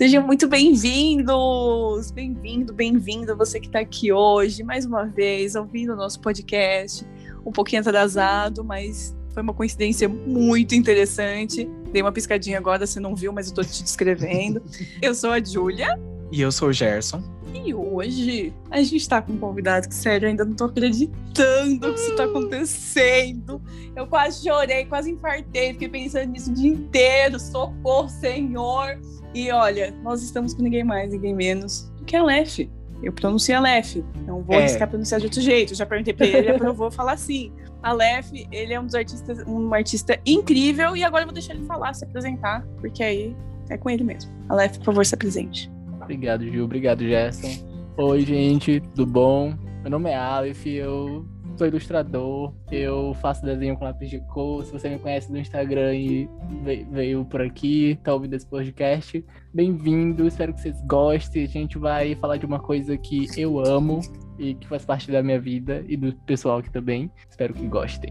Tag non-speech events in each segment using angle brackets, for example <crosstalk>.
Sejam muito bem-vindos! Bem-vindo, bem-vindo você que está aqui hoje, mais uma vez, ouvindo o nosso podcast. Um pouquinho atrasado, mas foi uma coincidência muito interessante. Dei uma piscadinha agora, você não viu, mas eu estou te descrevendo. <laughs> eu sou a Júlia. E eu sou o Gerson. E hoje a gente está com um convidado que, sério, eu ainda não estou acreditando que isso está acontecendo. Eu quase chorei, quase infartei, fiquei pensando nisso o dia inteiro. Socorro, Senhor! E olha, nós estamos com ninguém mais, ninguém menos do que a Lef. Eu pronuncio Aleph, não vou é. arriscar pronunciar de outro jeito. Já perguntei pra ele, ele aprovou falar assim. Aleph, ele é um dos artistas, um artista incrível, e agora eu vou deixar ele falar, se apresentar, porque aí é com ele mesmo. Aleph, por favor, se apresente. Obrigado, Gil. Obrigado, Gerson. Oi, gente, tudo bom? Meu nome é Aleph, eu sou ilustrador, eu faço desenho com lápis de cor. Se você me conhece no Instagram e veio por aqui, tá ouvindo esse podcast, bem-vindo, espero que vocês gostem. A gente vai falar de uma coisa que eu amo e que faz parte da minha vida e do pessoal aqui também. Espero que gostem.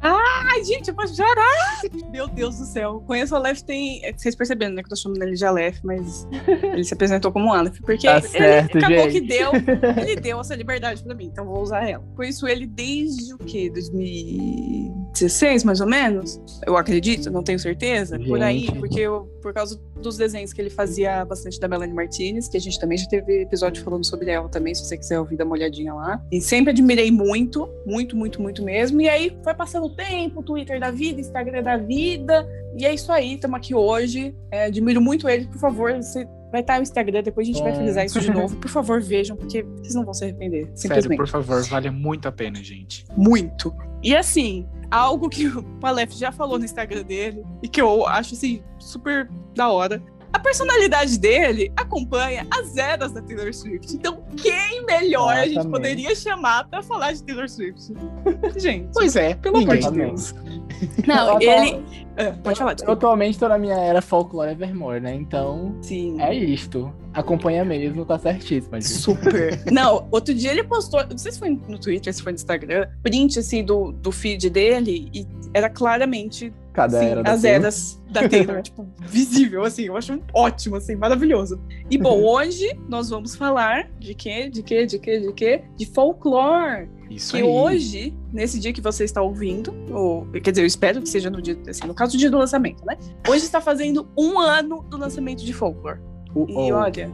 Ai, gente, eu posso chorar! Meu Deus do céu. Conheço o Aleph tem. Vocês perceberam, né? Que eu tô chamando ele de Aleph, mas <laughs> ele se apresentou como Aleph. Porque tá certo, ele acabou gente. que deu. <laughs> Ele deu essa liberdade pra mim, então vou usar ela. Conheço ele desde o quê? 2016, mais ou menos? Eu acredito, não tenho certeza. Gente. Por aí, porque eu, por causa dos desenhos que ele fazia bastante da Melanie Martinez, que a gente também já teve episódio falando sobre ela também, se você quiser ouvir, dá uma olhadinha lá. E sempre admirei muito, muito, muito, muito mesmo. E aí foi passando o tempo, Twitter da vida, Instagram da vida. E é isso aí, estamos aqui hoje. É, admiro muito ele, por favor, você vai estar no Instagram, depois a gente vai frisar isso de <laughs> novo. Por favor, vejam, porque vocês não vão se arrepender. Simplesmente. Sério, por favor, vale muito a pena, gente. Muito. E assim, algo que o Aleph já falou no Instagram dele e que eu acho assim super da hora a personalidade dele acompanha as eras da Taylor Swift. Então, quem melhor a gente poderia chamar para falar de Taylor Swift? <laughs> gente. Pois é, pelo amor de Deus. <laughs> Não, ele. É, pode falar. Desculpa. Eu atualmente tô na minha era folclore Evermore, né? Então, Sim. é isto. Acompanha mesmo, tá certíssimo. Super. <laughs> não, outro dia ele postou, não sei se foi no Twitter, se foi no Instagram, print assim do, do feed dele e era claramente Cada Sim, era da as Taylor. eras da Taylor, tipo, visível, assim, eu acho ótimo, assim, maravilhoso. E bom, <laughs> hoje nós vamos falar de quê? De quê? De quê? De quê? De folclore. Isso que aí. hoje, nesse dia que você está ouvindo, ou quer dizer, eu espero que seja no dia, assim, no caso do dia do lançamento, né? Hoje está fazendo um ano do lançamento de folklore. Uh, E oh, olha,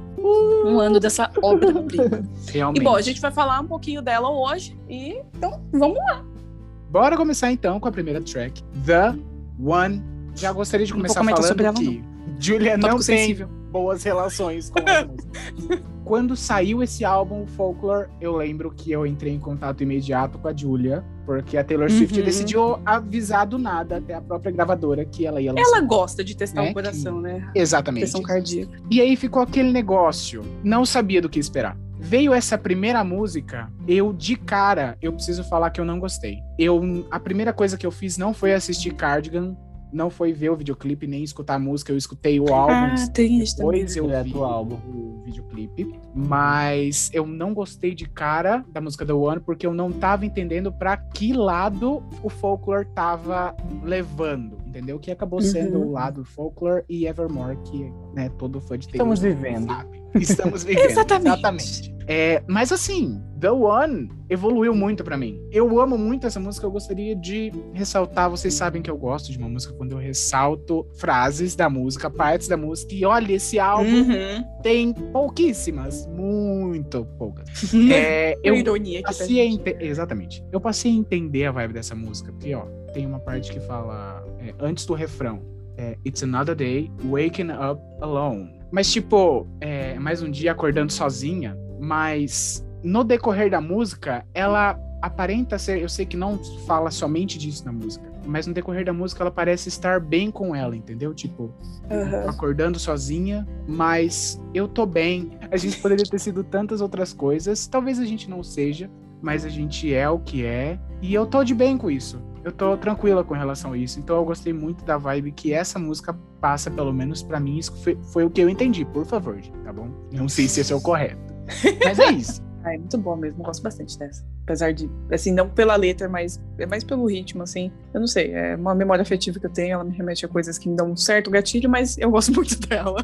um ano dessa obra-prima. realmente. E bom, a gente vai falar um pouquinho dela hoje. E então, vamos lá. Bora começar então com a primeira track, The One. Já gostaria de Não começar falando sobre ela, que Julia não Tópico tem sensível. boas relações com as <laughs> músicas. Quando saiu esse álbum, Folklore, eu lembro que eu entrei em contato imediato com a Julia, porque a Taylor Swift Uhum. decidiu avisar do nada até a própria gravadora que ela ia lançar. Ela gosta de testar Né, o coração, né? Exatamente. Pressão cardíaca. E aí ficou aquele negócio, não sabia do que esperar. Veio essa primeira música, eu de cara, eu preciso falar que eu não gostei. Eu a primeira coisa que eu fiz não foi assistir Cardigan, não foi ver o videoclipe nem escutar a música, eu escutei o álbum. Ah, tem isso também. Depois eu Direto vi o álbum. o videoclipe, mas eu não gostei de cara da música The One porque eu não tava entendendo pra que lado o folklore tava levando, entendeu? Que acabou sendo Uhum. o lado folklore e Evermore que, né, todo fã de Taylor Estamos vivendo. sabe. Estamos <laughs> vivendo. Exatamente. É, mas assim, The One evoluiu muito pra mim. Eu amo muito essa música, eu gostaria de ressaltar, vocês sabem que eu gosto de uma música quando eu ressalto frases da música, partes da música, e olha, esse álbum Uhum. tem pouquíssimas, muito poucas. É, É, eu ironia passei a ente- Exatamente. Eu passei a entender a vibe dessa música, porque, ó, tem uma parte que fala é, antes do refrão. é, It's another day, waking up alone. Mas, tipo, é mais um dia acordando sozinha, mas no decorrer da música, ela aparenta ser. Eu sei que não fala somente disso na música, mas no decorrer da música ela parece estar bem com ela, entendeu? Tipo, Aham. acordando sozinha, mas eu tô bem. A gente poderia ter sido tantas outras coisas. Talvez a gente não seja, mas a gente é o que é. E eu tô de bem com isso. Eu tô tranquila com relação a isso. Então eu gostei muito da vibe que essa música passa, pelo menos pra mim. Isso foi, foi o que eu entendi, por favor, gente, tá bom? Não sei se esse é o correto. Mas é isso. <laughs> Ah, é muito bom mesmo, gosto bastante dessa. Apesar de, assim, não pela letra, mas é mais pelo ritmo, assim. Eu não sei, é uma memória afetiva que eu tenho, ela me remete a coisas que me dão um certo gatilho, mas eu gosto <laughs> muito dela.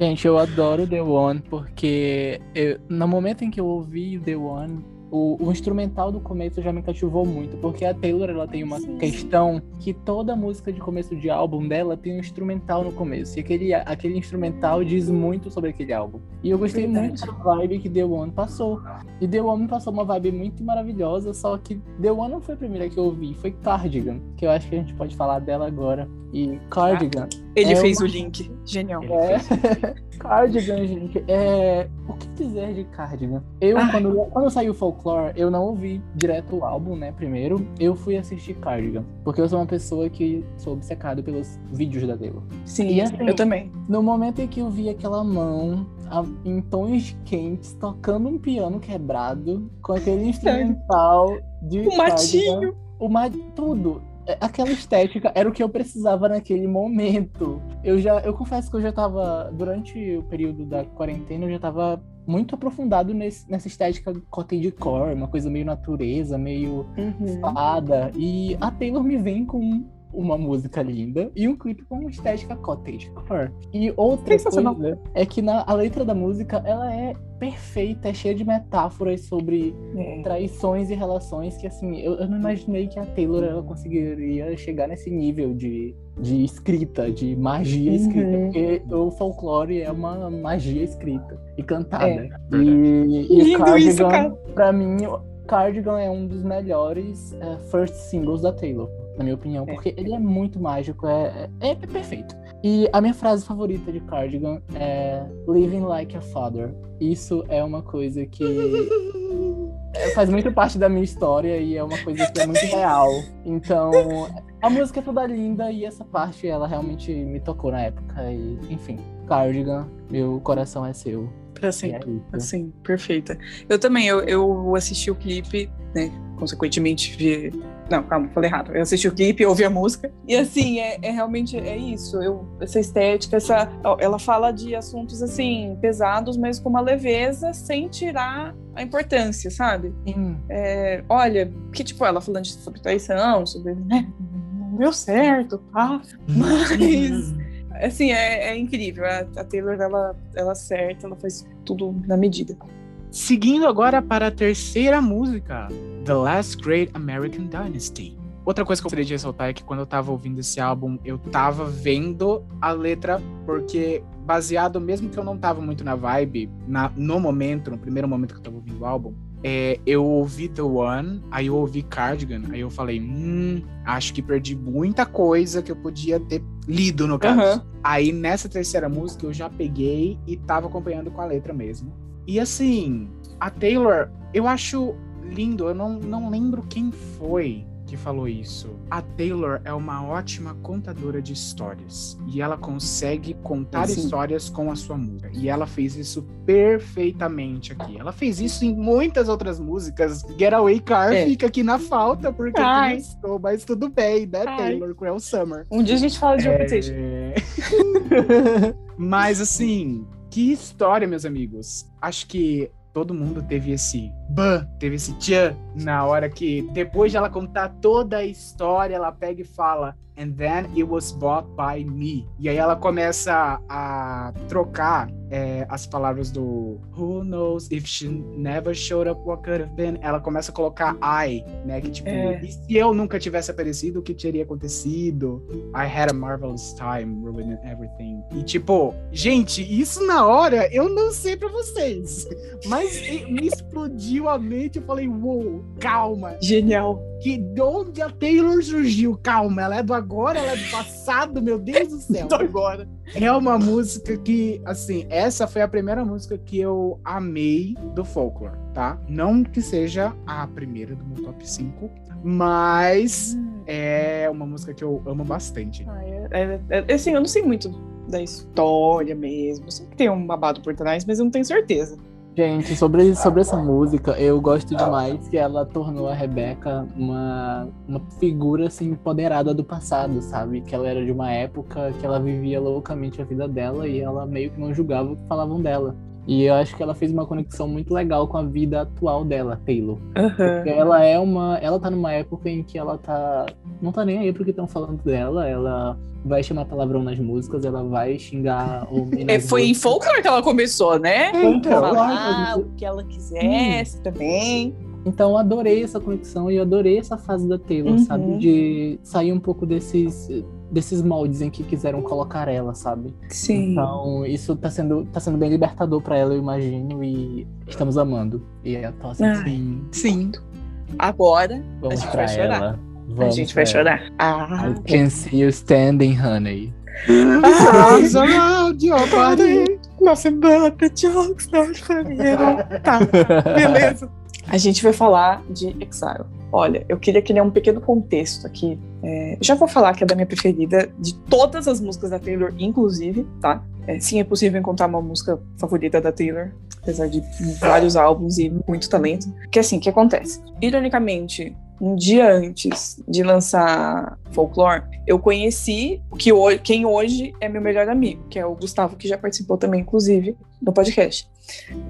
Gente, eu adoro The One, porque eu, no momento em que eu ouvi The One, o, o, instrumental do começo já me cativou muito, porque a Taylor ela tem uma sim, questão sim. que toda música de começo de álbum dela tem um instrumental no começo. E aquele, aquele instrumental diz muito sobre aquele álbum. E eu gostei Verdade. muito da vibe que The One passou. E The One passou uma vibe muito maravilhosa, só que The One não foi a primeira que eu ouvi, foi Cardigan, que eu acho que a gente pode falar dela agora. E Cardigan. Ah, ele é fez uma... o link. Genial. É... <laughs> Cardigan, gente. É... O que dizer de Cardigan? Eu, quando, quando saiu o Folklore, eu não ouvi direto o álbum, né? Primeiro, eu fui assistir Cardigan. Porque eu sou uma pessoa que sou obcecado pelos vídeos da Taylor. Sim, e, assim, eu também. No momento em que eu vi aquela mão em tons quentes, tocando um piano quebrado, com aquele <laughs> instrumental de. O matinho! O ma... Tudo é, aquela estética era o que eu precisava naquele momento. Eu já, eu confesso que eu já tava durante o período da quarentena, eu já tava muito aprofundado nesse, nessa estética cottagecore, uma coisa meio natureza, meio uhum. fada. E a Taylor me vem com uma música linda e um clipe com uma estética cottagecore. E outra coisa é que na, a letra da música, ela é perfeita, é cheia de metáforas sobre é. traições e relações que, assim, eu, eu, não imaginei que a Taylor ela conseguiria chegar nesse nível de, de escrita, de magia uhum. escrita, porque o folclore é uma magia escrita e cantada. É. E, e Lindo Cardigan, isso, cara. pra mim, Cardigan é um dos melhores uh, first singles da Taylor na minha opinião, é. porque ele é muito mágico, é, é, é, perfeito. E a minha frase favorita de Cardigan é Living Like a Father. Isso é uma coisa que é, <laughs> faz muito parte da minha história e é uma coisa que é muito real. Então, a música é toda linda e essa parte ela realmente me tocou na época. E, enfim, Cardigan, meu coração é seu. Pra sempre. É assim, perfeita. Eu também, eu, eu assisti o clipe, né? Consequentemente, vi não, calma, falei errado. Eu assisti o clipe, ouvi a música. E assim, é, é realmente é isso. Eu, essa estética, essa, ela fala de assuntos assim, pesados, mas com uma leveza, sem tirar a importância, sabe? Hum. É, olha, que tipo, ela falando sobre traição, sobre. Né, não deu certo, tá? Mas. assim, é, é incrível. A, a, Taylor, ela, ela acerta, ela faz tudo na medida. Seguindo agora para a terceira música, The Last Great American Dynasty. Outra coisa que eu gostaria de ressaltar é que quando eu tava ouvindo esse álbum, eu tava vendo a letra, porque baseado, mesmo que eu não tava muito na vibe, na, no momento, no primeiro momento que eu tava ouvindo o álbum, é, eu ouvi The One, aí eu ouvi Cardigan, aí eu falei, hum, acho que perdi muita coisa que eu podia ter lido no caso. Uhum. Aí nessa terceira música eu já peguei e tava acompanhando com a letra mesmo. E assim, a Taylor, eu acho lindo. Eu não, não lembro quem foi que falou isso. A Taylor é uma ótima contadora de histórias e ela consegue contar Sim. histórias com a sua música. E ela fez isso perfeitamente aqui. Ela fez isso em muitas outras músicas. Getaway Car é. fica aqui na falta porque Ai. estou, mas tudo bem, né, Ai. Taylor? Com El Summer. Um dia a gente fala de é... <laughs> mas assim, que história, meus amigos. Acho que todo mundo teve esse ban, teve esse tchan na hora que, depois de ela contar toda a história, ela pega e fala: And then it was bought by me. E aí ela começa a trocar é, as palavras do Who knows if she never showed up, what could have been? Ela começa a colocar I, né? Que tipo, é. e se eu nunca tivesse aparecido, o que teria acontecido? I had a marvelous time ruining everything. E tipo, gente, isso na hora eu não sei pra vocês, <laughs> mas me explodiu a mente. Eu falei, uou, wow, calma. Genial que de onde a Taylor surgiu. Calma, ela é do agora, ela é do passado, meu Deus do <laughs> céu. do agora. É uma música que, assim, essa foi a primeira música que eu amei do folklore, tá? Não que seja a primeira do meu top 5, mas hum. é uma música que eu amo bastante. Ah, é, é, é, assim, eu não sei muito da história mesmo. Eu sei que tem um babado por trás, mas eu não tenho certeza. Gente, sobre, sobre essa música, eu gosto demais que ela tornou a Rebeca uma, uma figura assim empoderada do passado, sabe? Que ela era de uma época que ela vivia loucamente a vida dela e ela meio que não julgava o que falavam dela. E eu acho que ela fez uma conexão muito legal com a vida atual dela, Taylor. Uhum. Ela é uma. Ela tá numa época em que ela tá. Não tá nem aí porque estão falando dela. Ela vai chamar palavrão nas músicas, ela vai xingar o <laughs> é, Foi em folclore que ela começou, né? Então, falar o que ela quisesse hum. também. Então eu adorei essa conexão e eu adorei essa fase da Taylor, uhum. sabe? De sair um pouco desses desses moldes em que quiseram colocar ela, sabe? Sim. Então, isso tá sendo, tá sendo bem libertador para ela, eu imagino, e estamos amando. E eu tô assim, sim. Sim. Agora, Vamos a gente vai chorar. Ela. Vamos a gente vai chorar. Ah. I can see you standing, honey. Arms around your body. Nothing but the jokes not funny. Tá, beleza. <laughs> A gente vai falar de Exile. Olha, eu queria criar um pequeno contexto aqui. É, já vou falar que é da minha preferida de todas as músicas da Taylor, inclusive, tá? É, sim, é possível encontrar uma música favorita da Taylor, apesar de vários álbuns e muito talento. Que assim, o que acontece? Ironicamente, um dia antes de lançar Folklore, eu conheci que hoje, quem hoje é meu melhor amigo, que é o Gustavo, que já participou também, inclusive, do podcast.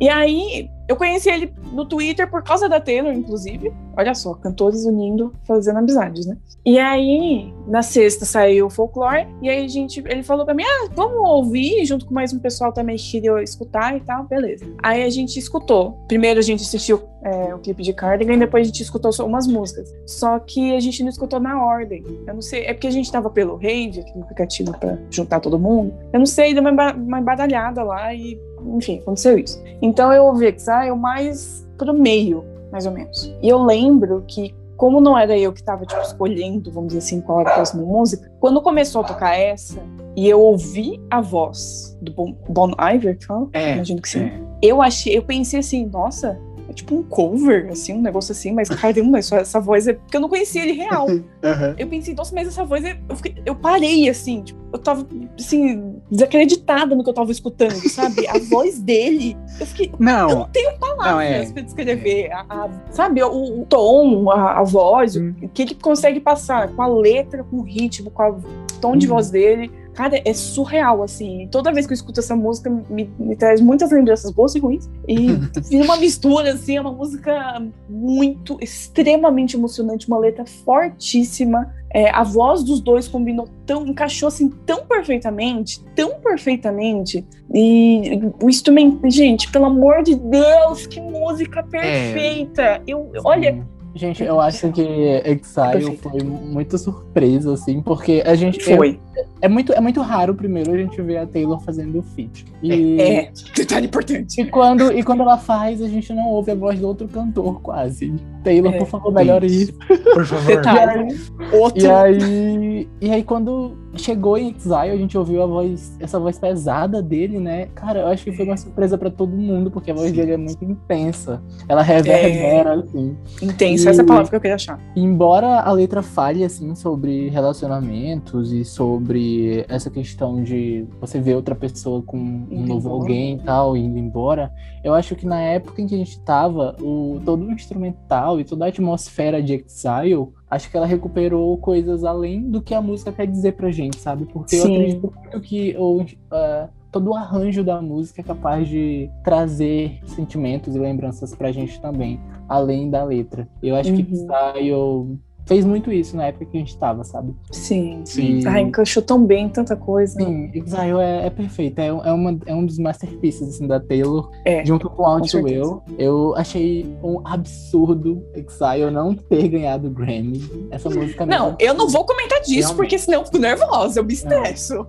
E aí, eu conheci ele no Twitter por causa da Taylor, inclusive. Olha só, cantores unindo, fazendo amizades, né? E aí, na sexta saiu o Folklore, e aí a gente, ele falou pra mim, ah, vamos ouvir, junto com mais um pessoal também que queria escutar e tal, beleza. Aí a gente escutou. Primeiro a gente assistiu é, o clipe de Cardigan, depois a gente escutou só umas músicas. Só que a gente não escutou na ordem. Eu não sei, é porque a gente tava pelo Rave, aqui no aplicativo pra juntar todo mundo. Eu não sei, deu uma, uma embaralhada lá e enfim, aconteceu isso. Então eu ouvi Exile mais pro meio, mais ou menos. E eu lembro que, como não era eu que estava tipo, escolhendo, vamos dizer assim, qual era a próxima música, quando começou a tocar essa, e eu ouvi a voz do Bon, bon Iver, que fala? É, imagino que sim. É. Eu achei, eu pensei assim, nossa, tipo um cover, assim, um negócio assim, mas caramba, essa, essa voz é. Porque eu não conhecia ele real. <laughs> uhum. Eu pensei, nossa, mas essa voz é. Eu, fiquei, eu parei, assim, tipo, eu tava, assim, desacreditada no que eu tava escutando, sabe? A <laughs> voz dele. Eu fiquei. Não. Eu não tenho palavras não, é, pra descrever. A, a, sabe, o, o tom, a, a voz, hum. o que ele consegue passar com a letra, com o ritmo, com o tom hum. de voz dele Cara, é surreal, assim. Toda vez que eu escuto essa música, me, me traz muitas lembranças boas e ruins. E <laughs> vira uma mistura, assim, é uma música muito, extremamente emocionante, uma letra fortíssima. É, a voz dos dois combinou tão, encaixou assim tão perfeitamente, tão perfeitamente. E o instrumento, gente, pelo amor de Deus, que música é. perfeita! É. Eu, olha, Gente, eu acho que Exile foi muito surpresa, assim, porque a gente. Foi. É, é, muito, é muito raro, primeiro, a gente ver a Taylor fazendo o feat. E, é, é, detalhe importante. E quando, e quando ela faz, a gente não ouve a voz do outro cantor, quase. Taylor, é, por favor, melhore isso. Por favor. <laughs> Detalhe. Outro. E aí, e aí, quando chegou em Exile, a gente ouviu a voz, essa voz pesada dele, né? Cara, eu acho que foi uma surpresa para todo mundo, porque a voz Sim. dele é muito intensa. Ela reverbera, é... assim. Intensa, e, essa é a palavra que eu queria achar. Embora a letra fale, assim, sobre relacionamentos e sobre essa questão de você ver outra pessoa com um indo novo embora. alguém e tal, indo embora, eu acho que na época em que a gente tava, o, todo o instrumental e toda a atmosfera de Exile acho que ela recuperou coisas além do que a música quer dizer pra gente, sabe? Porque Sim. eu acredito muito que o, uh, todo o arranjo da música é capaz de trazer sentimentos e lembranças pra gente também, além da letra. Eu acho uhum. que Style fez muito isso na época que a gente tava, sabe? Sim. Sim. E... Encaixou tão bem tanta coisa. Sim, Exile é, é perfeito. É, é, uma, é um dos masterpieces assim, da Taylor. É, junto com Out Will. Eu achei um absurdo Exile não ter ganhado o Grammy. Essa música Não, eu não vou comentar disso, Realmente. porque senão eu fico nervosa, eu me estresso.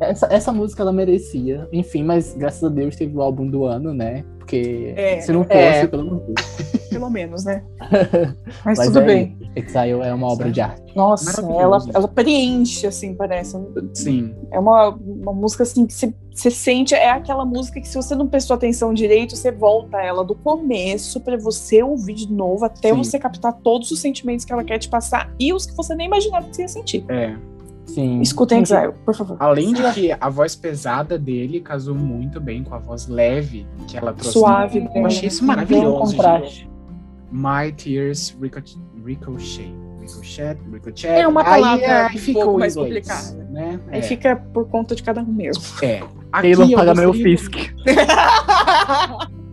Essa, essa música ela merecia. Enfim, mas graças a Deus teve o álbum do ano, né? Porque é, se não fosse, é, pelo menos. <laughs> Pelo menos, né? <laughs> Mas, Mas tudo é, bem. Exile é uma obra de arte. Nossa, ela, ela preenche, assim, parece. Sim. É uma, uma música, assim, que você sente. É aquela música que, se você não prestou atenção direito, você volta ela do começo para você ouvir de novo, até Sim. você captar todos os sentimentos que ela quer te passar e os que você nem imaginava que você ia sentir. É. Sim. Escutem Exile, por favor. Além de que a voz pesada dele casou muito bem com a voz leve que ela trouxe. Suave. Eu achei isso maravilhoso. My Tears Ricochet. ricochet, ricochet. É uma Aí, palavra aí um fica pouco mais inglês, complicada. Né? Aí É. fica por conta de cada um mesmo. É. Aqui Taylor eu paga meu Fisk.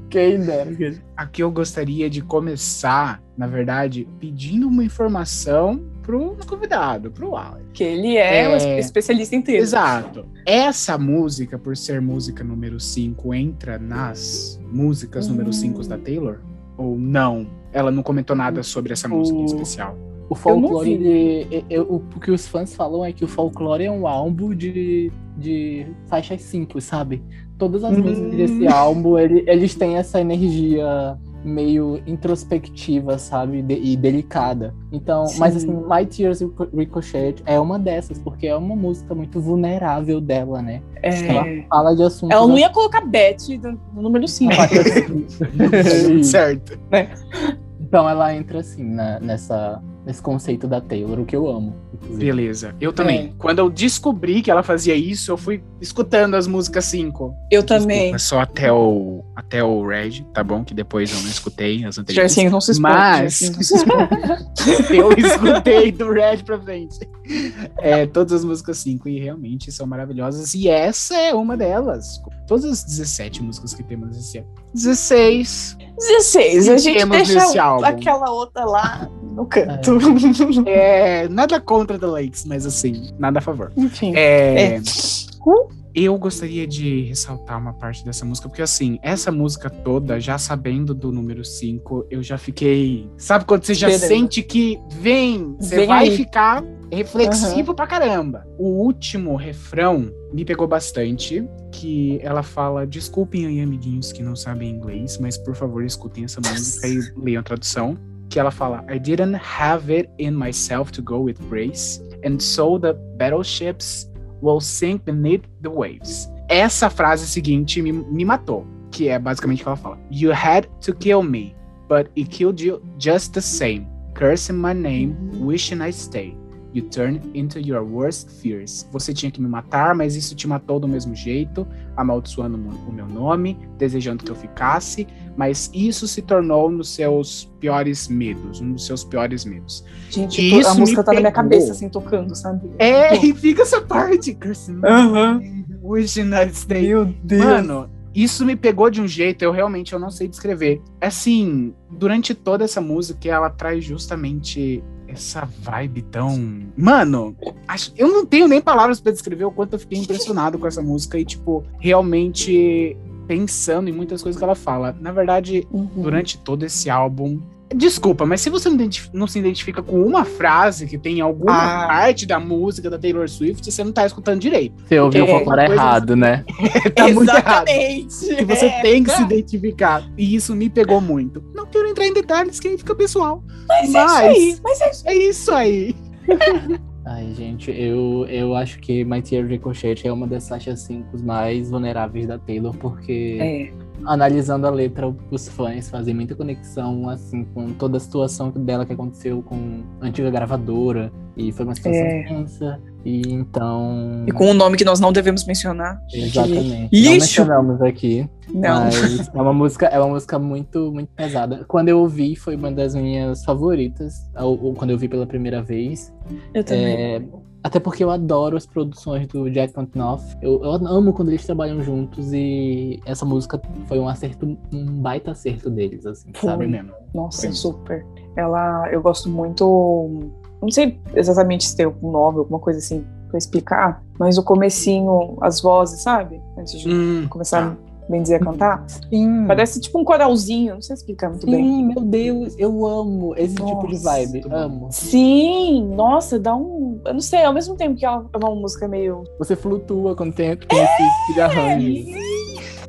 Quem dera. Aqui eu gostaria de começar, na verdade, pedindo uma informação pro convidado, pro Alex. Que ele é, É. um espe- especialista em texto. Exato. Essa música, por ser música número 5, entra nas músicas número Hum. 5 da Taylor? Ou não? Ela não comentou nada sobre essa música em especial. O folclore, ele- eu- o que os fãs falam é que o folclore é um álbum de, de faixas simples, sabe? Todas as Hum. músicas desse álbum, ele- eles têm essa energia meio introspectiva, sabe? De- e delicada. Então, mas Sim. assim, My Tears Rico- Ricochet é uma dessas, porque é uma música muito vulnerável dela, né? Ela É. fala de assuntos. Ela não ia colocar Beth no no número 5. <laughs> <laughs> certo. Então ela entra assim na- nessa, nesse conceito da Taylor, o que eu amo. inclusive. Beleza. Eu também. É. Quando eu descobri que ela fazia isso, eu fui escutando as músicas 5. Eu também. Só até o, até o Red, tá bom? Que depois eu não escutei as anteriores. Jarcinho não se expõe. Mas <laughs> eu escutei do Red pra frente. É, todas as músicas 5 e realmente são maravilhosas. E essa é uma delas. Todas as 17 músicas que temos nesse ano. 16. 16. A gente deixa aquela outra lá no canto. É, nada contra The Lakes, mas assim, nada a favor. Enfim. É, É. Eu gostaria de ressaltar uma parte dessa música, porque assim, essa música toda, já sabendo do número 5, eu já fiquei. Sabe quando você já Esperando. sente que vem, você vai aí. ficar reflexivo pra caramba. O último refrão me pegou bastante, que ela fala: Desculpem aí, amiguinhos que não sabem inglês, mas por favor escutem essa música e leiam a tradução. Que ela fala: I didn't have it in myself to go with grace, and so the battleships will sink beneath the waves. Essa frase seguinte me, me matou, que é basicamente o que ela fala. You had to kill me, but it killed you just the same. Cursing my name, wishing I stay. You turned into your worst fears. Você tinha que me matar, mas isso te matou do mesmo jeito, amaldiçoando o meu nome, desejando que eu ficasse, mas isso se tornou nos seus piores medos, um dos seus piores medos. Gente, Isso a música tá na minha pegou. cabeça, assim, tocando, sabe? É, <laughs> e fica essa parte, my Aham. I stay. Meu Deus. Mano, isso me pegou de um jeito, eu realmente eu não sei descrever. Assim, durante toda essa música, ela traz justamente essa vibe tão. Mano, acho- eu não tenho nem palavras pra descrever o quanto eu fiquei impressionado com essa música e, tipo, realmente pensando em muitas coisas que ela fala. Na verdade, Uhum. durante todo esse álbum. Desculpa, mas se você não, não se identifica com uma frase que tem em alguma Ah. parte da música da Taylor Swift, você não tá escutando direito. Você ouviu o É, folclore coisa- errado, né? <laughs> tá muito errado. Exatamente. que você É. tem que se identificar. E isso me pegou muito. Não quero entrar em detalhes, que aí fica pessoal. Mas, é isso aí. Mas é isso é isso aí. <laughs> Ai, gente, eu, eu acho que My Tear Ricochet é uma das faixas 5 mais vulneráveis da Taylor, porque É. analisando a letra, os fãs fazem muita conexão, assim, com toda a situação dela que aconteceu com a antiga gravadora, e foi uma situação É. tensa, e então... E com um nome que nós não devemos mencionar. Exatamente. Não mencionamos aqui, Não. mas é uma música, é uma música muito, muito pesada. Quando eu ouvi, foi uma das minhas favoritas, ou, ou quando eu vi pela primeira vez. Eu também. É, até porque eu adoro as produções do Jack Antonoff. Eu, eu amo quando eles trabalham juntos e essa música foi um acerto, um baita acerto deles, assim, Foi. sabe? mesmo. Nossa, Sim. super. Ela, eu gosto muito. Não sei exatamente se tem algum nome, alguma coisa assim pra explicar, mas o comecinho, as vozes, sabe? Antes de Hum, começar, bem dizer, a cantar. Sim. Parece tipo um coralzinho, não sei explicar muito bem. Sim, meu Deus, eu amo esse tipo de Nossa. vibe. Amo. Sim, nossa, dá um. Eu não sei, ao mesmo tempo que ela é uma música meio. Você flutua quando tem, tem esse de arranjo.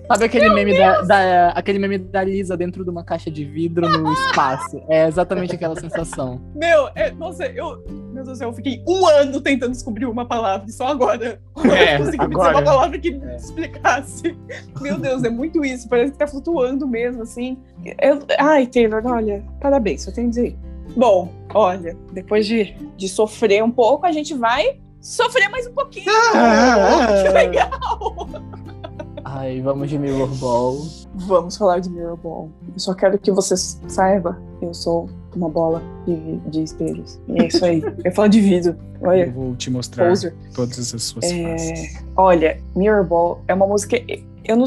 Sabe aquele meme da, da- aquele meme da Lisa dentro de uma caixa de vidro no espaço? É exatamente aquela sensação. Meu, é, nossa, eu. Meu Deus do céu, eu fiquei um ano tentando descobrir uma palavra, e só agora É, eu consegui me dizer agora. uma palavra que É. explicasse. Meu Deus, é muito isso, parece que tá flutuando mesmo, assim. Eu- ai, Taylor, olha, parabéns, só tenho a dizer. Bom, olha, depois de, de sofrer um pouco, a gente vai sofrer mais um pouquinho. Ah. <laughs> que legal! Ai, vamos de Mirror Ball. Vamos falar de Mirrorball. Eu só quero que você saiba, eu sou uma bola de, de espelhos. E é isso aí. Eu falo de vidro. Olha. Eu vou te mostrar Poser. todas as suas É, faces. olha, Mirror Ball é uma música. Eu não.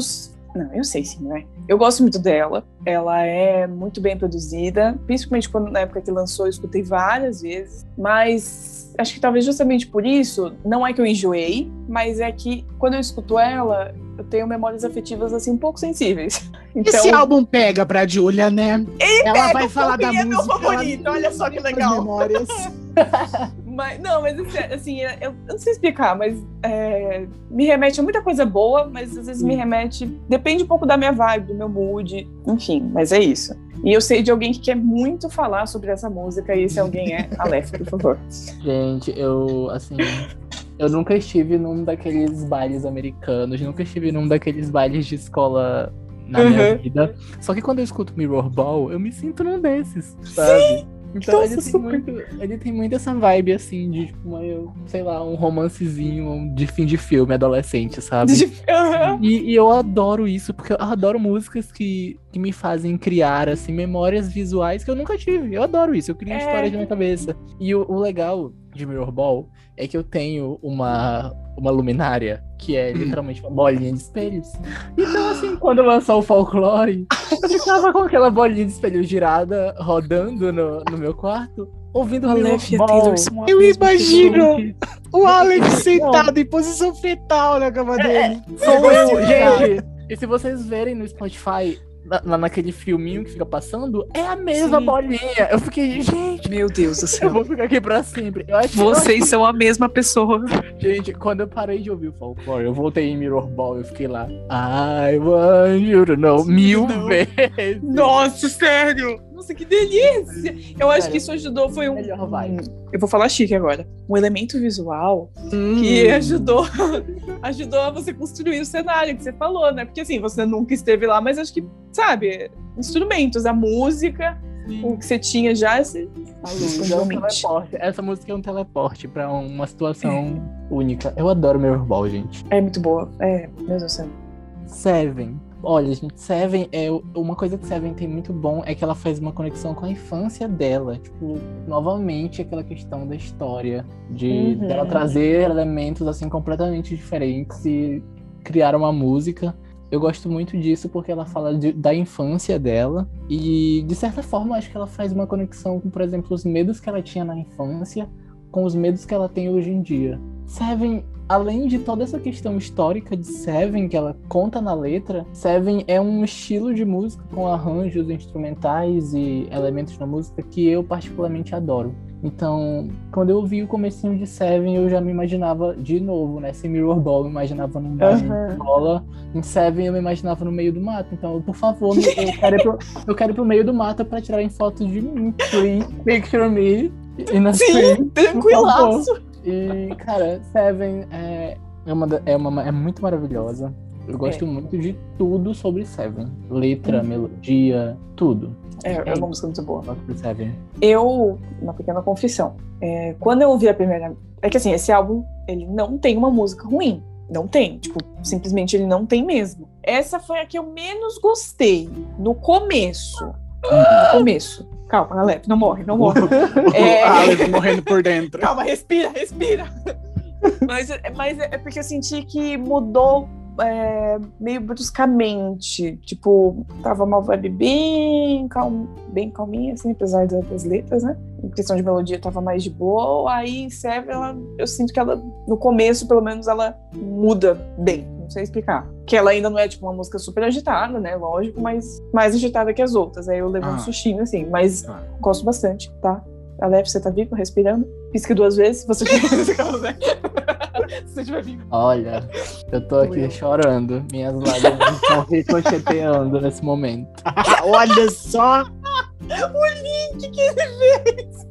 Não, eu sei sim, né? Eu gosto muito dela. Ela é muito bem produzida, principalmente quando na época que lançou, eu escutei várias vezes. Mas acho que talvez justamente por isso, não é que eu enjoei, mas é que quando eu escuto ela, eu tenho memórias afetivas assim um pouco sensíveis. <laughs> Então, Esse álbum pega pra Julia, né? ela pega, vai falar da é meu música. ela favorito, olha só que legal. as memórias. <laughs> Mas, não, mas assim, assim, eu, eu não sei explicar, mas é, me remete a muita coisa boa, mas às vezes me remete. Depende um pouco da minha vibe, do meu mood, enfim, mas é isso. E eu sei de alguém que quer muito falar sobre essa música, e esse alguém é Aleph, por favor. Gente, eu, assim. Eu nunca estive num daqueles bailes americanos, nunca estive num daqueles bailes de escola na minha Uhum. vida. Só que quando eu escuto Mirror Ball, eu me sinto num desses, sabe? Então Nossa, ele tem, super. muito, ele tem muito essa vibe, assim, de, tipo, uma, sei lá, um romancezinho de fim de filme adolescente, sabe? Aham. E, e eu adoro isso, porque eu adoro músicas que, que me fazem criar, assim, memórias visuais que eu nunca tive. Eu adoro isso, eu crio É. histórias na minha cabeça. E o, o legal de Mirror Ball é que eu tenho uma, uma luminária que é literalmente uma bolinha de espelhos. Então, assim, quando lançou o folclore, eu ficava com aquela bolinha de espelho girada, rodando no, no meu quarto, ouvindo Aleph a Ball. Eu imagino. O Alex sentado em posição fetal na cama dele. Sou eu, gente. E se vocês verem no Spotify, na- naquele filminho que fica passando, é a mesma Sim. bolinha. Eu fiquei, gente, Meu Deus do eu céu. vou ficar aqui pra sempre. Eu acho, eu Vocês são a mesma pessoa. <laughs> gente, quando eu parei de ouvir o folclore, eu voltei em Mirror Ball, eu fiquei lá. I want you to know mil Não. vezes. Nossa, sério! Nossa, que delícia! Eu acho Sério. que isso ajudou, foi um. Melhor vibe. Eu vou falar chique agora. Um elemento visual que ajudou, <laughs> ajudou a você construir o cenário que você falou, né? Porque assim, você nunca esteve lá, mas acho que, sabe, instrumentos, a música, o que você tinha já, você... A luz é um teleporte. Essa música é um teleporte pra uma situação única. Eu adoro Mirror Ball, gente. é muito boa. É, meu Deus do céu. Seven. Olha, gente, Seven é uma coisa que Seven tem muito bom é que ela faz uma conexão com a infância dela. Tipo, novamente aquela questão da história, de Uhum. dela trazer elementos assim completamente diferentes e criar uma música. Eu gosto muito disso porque ela fala de- da infância dela e, de certa forma, acho que ela faz uma conexão com, por exemplo, os medos que ela tinha na infância com os medos que ela tem hoje em dia. Seven, além de toda essa questão histórica de Seven que ela conta na letra, Seven é um estilo de música com arranjos instrumentais e elementos na música que eu particularmente adoro. Então, quando eu ouvi o comecinho de Seven, eu já me imaginava de novo, né? Sem Mirror Ball, eu me imaginava num bar Aham. de escola. Em Seven, eu me imaginava no meio do mato. Então, por favor, eu quero ir pro, eu quero ir pro meio do mato pra tirarem fotos de mim. Please, picture me. in a tree. Sim, tranquilaço. E, cara, Seven é, é, uma, é, uma, é muito maravilhosa. Eu gosto muito de tudo sobre Seven. Letra, Uhum. melodia, tudo. É, é uma música muito boa. Eu gosto de Seven. Eu, uma pequena confissão, é, quando eu ouvi a primeira. É que assim, esse álbum, ele não tem uma música ruim. Não tem. Tipo, simplesmente ele não tem mesmo. Essa foi a que eu menos gostei. No começo. No começo. Calma, Alep, não morre, não morre. <laughs> É. Alex morrendo por dentro. Calma, respira, respira. mas, é- mas é porque eu senti que mudou é, meio bruscamente. Tipo, tava uma vibe bem, calm, bem calminha, assim, apesar da- das letras, né? Em questão de melodia tava mais de boa. Aí em Seven, ela, eu sinto que ela, no começo, pelo menos, ela muda bem. Não sei explicar. Que ela ainda não é, tipo, uma música super agitada, né? Lógico, mas mais agitada que as outras. Aí eu levei Ah. um sustinho, assim. Mas Tá. gosto bastante, tá? Alep, você tá vivo, respirando? Pisque duas vezes, se você <laughs> se você estiver vivo. Olha, eu tô aqui chorando. Minhas lágrimas estão ricocheteando nesse momento. <laughs> Olha só! <laughs> O que, que ele fez?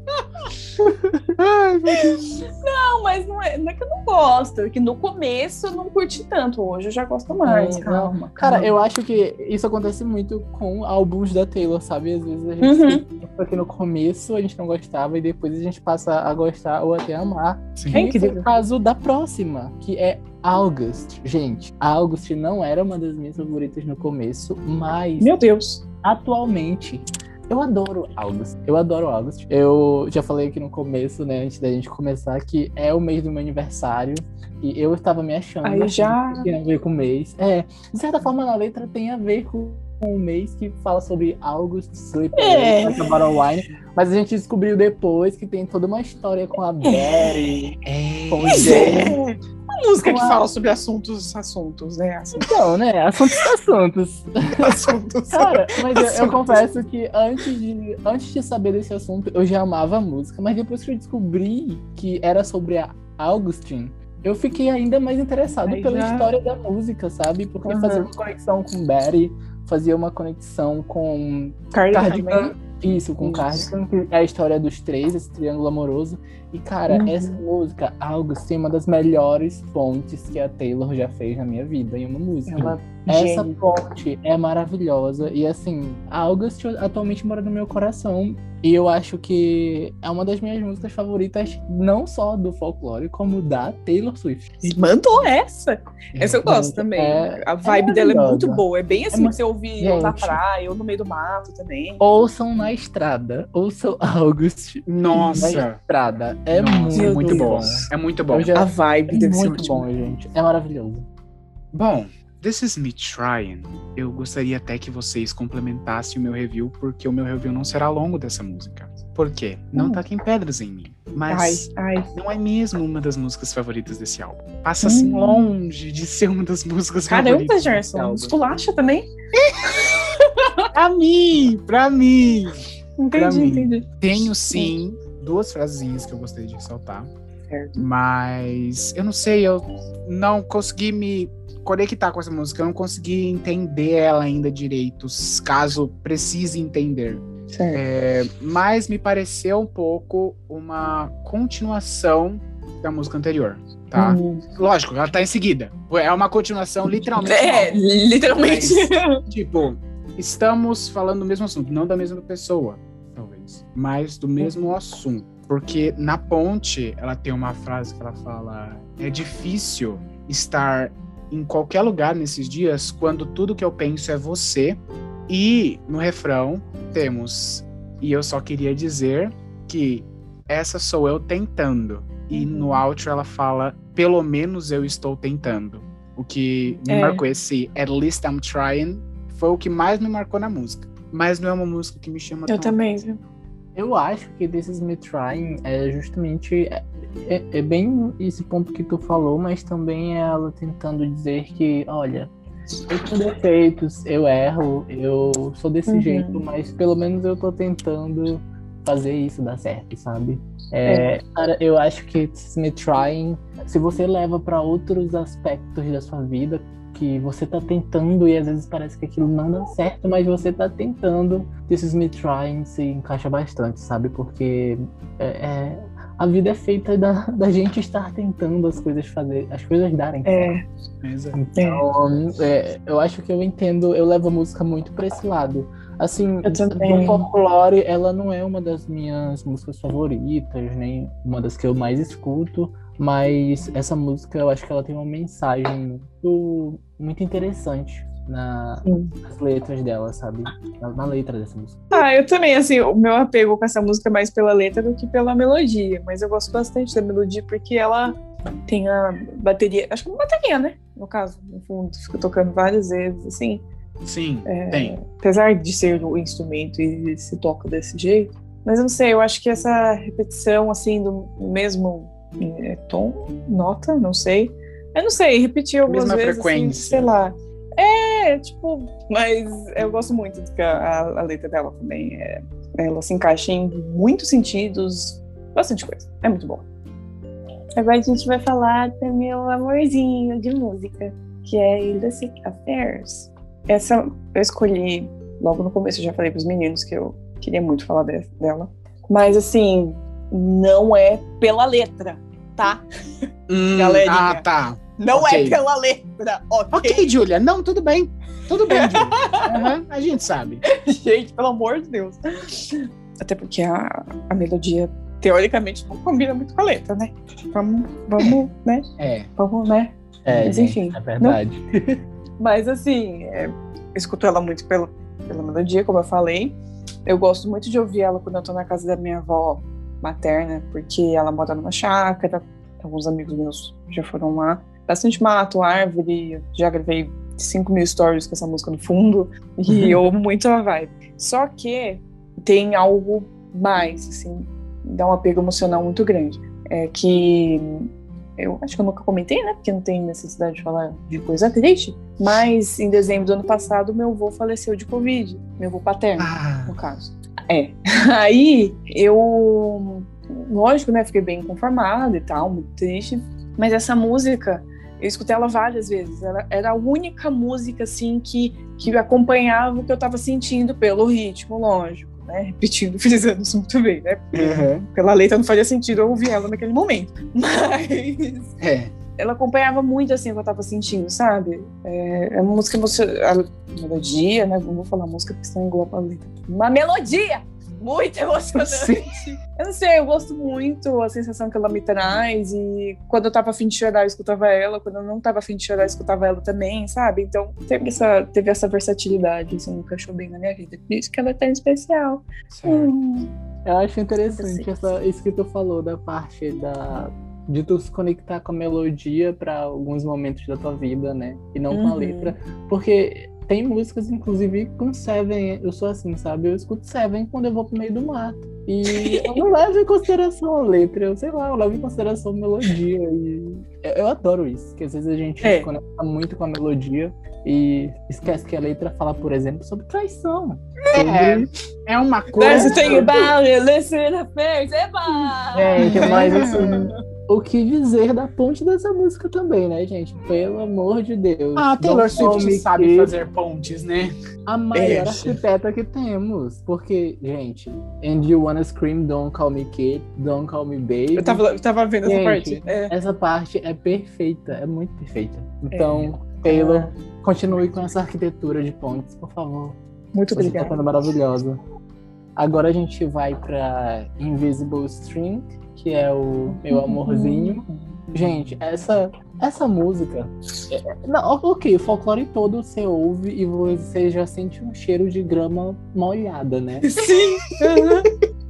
Ai, meu Deus. Não, mas não é, não é que eu não gosto, é que no começo eu não curti tanto. Hoje eu já gosto mais. Não, calma. Cara, calma. eu acho que isso acontece muito com álbuns da Taylor, sabe? Às vezes a gente Uhum. escuta porque no começo a gente não gostava e depois a gente passa a gostar ou até amar. Sim. É incrível. o caso da próxima, que é August. Gente, August não era uma das minhas favoritas no começo, mas Meu Deus. atualmente Eu adoro August. Eu adoro August. Eu já falei aqui no começo, né, antes da gente começar, que é o mês do meu aniversário. E eu estava me achando. Aí já. Que tinha a ver com o mês. É, de certa forma, na letra tem a ver com um mês que fala sobre August Sleep É. Wine, mas a gente descobriu depois que tem toda uma história com a Berry, É. com o Jay. é. Música que fala sobre assuntos, assuntos, né? Assim, Então, né? Assuntos assuntos. <laughs> assuntos. Cara, mas eu, eu Assuntos. confesso que antes de, antes de saber desse assunto, eu já amava a música, mas depois que eu descobri que era sobre a Augustine, eu fiquei ainda mais interessado Aí pela já- história da música, sabe? Porque Aham. fazia uma conexão com Betty, fazia uma conexão com Cardigan Cardigan. Isso, com. Cardigan, que é a história dos três, esse triângulo amoroso. E, cara, Uhum. essa música, August, tem uma das melhores fontes que a Taylor já fez na minha vida em uma música. Ela Essa ponte é maravilhosa. E assim, a August atualmente mora no meu coração. E eu acho que é uma das minhas músicas favoritas, não só do folclore, como da Taylor Swift. Mandou essa. Essa eu gosto Gente, também. é- a vibe dela é muito boa. É bem assim mu- que você ouvir ou na Gente. praia ou no meio do mato também. Ouçam na estrada, ouçam <laughs> August Nossa. na estrada. É Nossa, muito, Meu muito Deus. bom. É muito bom. Já- A vibe É deve ser muito ótima. bom, gente. É maravilhoso. Bom, This Is Me Trying. Eu gostaria até que vocês complementassem o meu review, porque o meu review não será longo dessa música. Por quê? Não Hum. taquem pedras em mim. Mas Ai, ai. não é mesmo uma das músicas favoritas desse álbum. Passa assim Hum. longe de ser uma das músicas Caramba, favoritas. desse Gerson. Esculacha também? <laughs> Pra mim, pra mim. Pra Entendi, mim. entendi. Tenho sim duas frasinhas que eu gostaria de ressaltar. Certo. Mas eu não sei, eu não consegui me conectar com essa música, eu não consegui entender ela ainda direito, caso precise entender. É, mas me pareceu um pouco uma continuação da música anterior, tá? Hum. Lógico, ela tá em seguida. É uma continuação, literalmente. É, literalmente. Tipo, estamos falando do mesmo assunto, não da mesma pessoa, talvez, mas do mesmo assunto. Porque na ponte, ela tem uma frase que ela fala: é difícil estar em qualquer lugar nesses dias quando tudo que eu penso é você. E no refrão temos: e eu só queria dizer que essa sou eu tentando. E Uhum. no outro ela fala: pelo menos eu estou tentando. O que me É. marcou esse At least I'm trying foi o que mais me marcou na música. Mas não é uma música que me chama Eu também, viu? Eu acho que Is Me Trying é justamente. É, é- é bem esse ponto que tu falou, mas também é ela tentando dizer que, olha, eu tenho defeitos, eu erro, eu sou desse Uhum. jeito, mas pelo menos eu tô tentando fazer isso dar certo, sabe? É, Cara, eu acho que Is Me Trying, se você leva pra outros aspectos da sua vida, que você tá tentando e às vezes parece que aquilo não dá certo, mas você tá tentando. This is me trying se encaixa bastante, sabe? Porque é, é- a vida é feita da, <laughs> da gente estar tentando as coisas fazer, as coisas darem certo. É. Então, é, eu acho que eu entendo, eu levo a música muito pra esse lado. Assim, do folclore, ela não é uma das minhas músicas favoritas, nem uma das que eu mais escuto, mas essa música eu acho que ela tem uma mensagem muito, muito interessante na- Sim. nas letras dela, sabe? Na, na letra dessa música. Ah, eu também, assim, o meu apego com essa música é mais pela letra do que pela melodia. Mas eu gosto bastante da melodia porque ela tem a bateria. Acho que é uma bateria, né? No caso, no fundo, fica tocando várias vezes, assim. Sim, É, tem. Apesar de ser o instrumento e se toca desse jeito. Mas eu não sei, eu acho que essa repetição, assim, do mesmo é, tom, nota, não sei. Eu não sei, repetir algumas Mesma vezes, assim, frequência. sei lá. É, tipo, mas eu gosto muito do que a, a- a letra dela também. É, ela se encaixa em muitos sentidos, bastante coisa. É muito bom. Agora a gente vai falar do meu amorzinho de música, que é Illicit Affairs. Essa eu escolhi logo no começo, eu já falei pros meninos que eu queria muito falar de- dela. Mas assim, não é pela letra, tá? Hum, Galerinha. ah, tá. Não Ok. é pela letra, ok? Ok, Julia. Não, tudo bem. Tudo bem, Julia. Aham, a gente sabe. Gente, pelo amor de Deus. Até porque a, a melodia, teoricamente, não combina muito com a letra, né? Vamos, vamos, né? É. Vamos, né? É, Mas enfim, é verdade. Mas assim, é, escuto ela muito pela, pela melodia, como eu falei. Eu gosto muito de ouvir ela quando eu tô na casa da minha avó materna, porque ela mora numa chácara, alguns amigos meus já foram lá. Bastante mato, árvore, já gravei 5 mil stories com essa música no fundo, e eu amo muito a vibe. Só que tem algo mais, assim, dá um apego emocional muito grande. É que eu acho que eu nunca comentei, né? Porque não tem necessidade de falar de coisa triste. Mas em dezembro do ano passado, meu avô faleceu de Covid. Meu avô paterno, ah. no caso. É. <laughs> Aí eu, lógico, né? Fiquei bem conformada e tal, muito triste. Mas essa música, eu escutei ela várias vezes. Ela era a única música, assim, que, que acompanhava o que eu tava sentindo pelo ritmo, lógico né? Repetindo, <laughs> frisando isso muito bem, né? Porque uhum. pela letra não fazia sentido eu ouvir ela naquele momento. <laughs> Mas. É. Ela acompanhava muito assim o que eu tava sentindo, sabe? É, é uma música. A melodia, né? Não vou falar música porque senão engloba a letra. Uma melodia! Muito <laughs> emocionante. Sim. Eu não sei, eu gosto muito a sensação que ela me traz. E quando eu tava afim de chorar, eu escutava ela. Quando eu não tava afim de chorar, eu escutava ela também, sabe? Então teve essa, teve essa versatilidade, assim, encaixou bem na minha vida. Por isso que ela é tão especial. Hum. Eu acho interessante essa, isso que tu falou da parte da, de tu se conectar com a melodia para alguns momentos da tua vida, né? E não com a uhum. letra. Porque tem músicas, inclusive, com Seven. Eu sou assim, sabe? Eu escuto Seven quando eu vou pro meio do mato. E eu não levo em consideração a letra, eu sei lá, eu levo em consideração a melodia. E eu, eu adoro isso, que às vezes a gente é. se conecta muito com a melodia e esquece que a letra fala, por exemplo, sobre traição. É, sobre... é uma coisa. Tem about it, listen to face, Gente, mas assim o que dizer da ponte dessa música também, né, gente? Pelo amor de Deus. Ah, Taylor Swift sabe fazer pontes, né? A maior arquiteta que temos. Porque, gente, And You Wanna Scream, Don't Call Me Kid, Don't Call Me Baby. Eu tava, eu tava vendo gente, essa parte. É. Essa parte é perfeita, é muito perfeita. Então, é. Taylor, é. continue com essa arquitetura de pontes, por favor. Muito Você obrigada. Tá maravilhosa. Agora a gente vai pra Invisible String que é o Meu Amorzinho. Gente, essa, essa música. É, não, ok, o folclore todo você ouve e você já sente um cheiro de grama molhada, né? <laughs> Sim!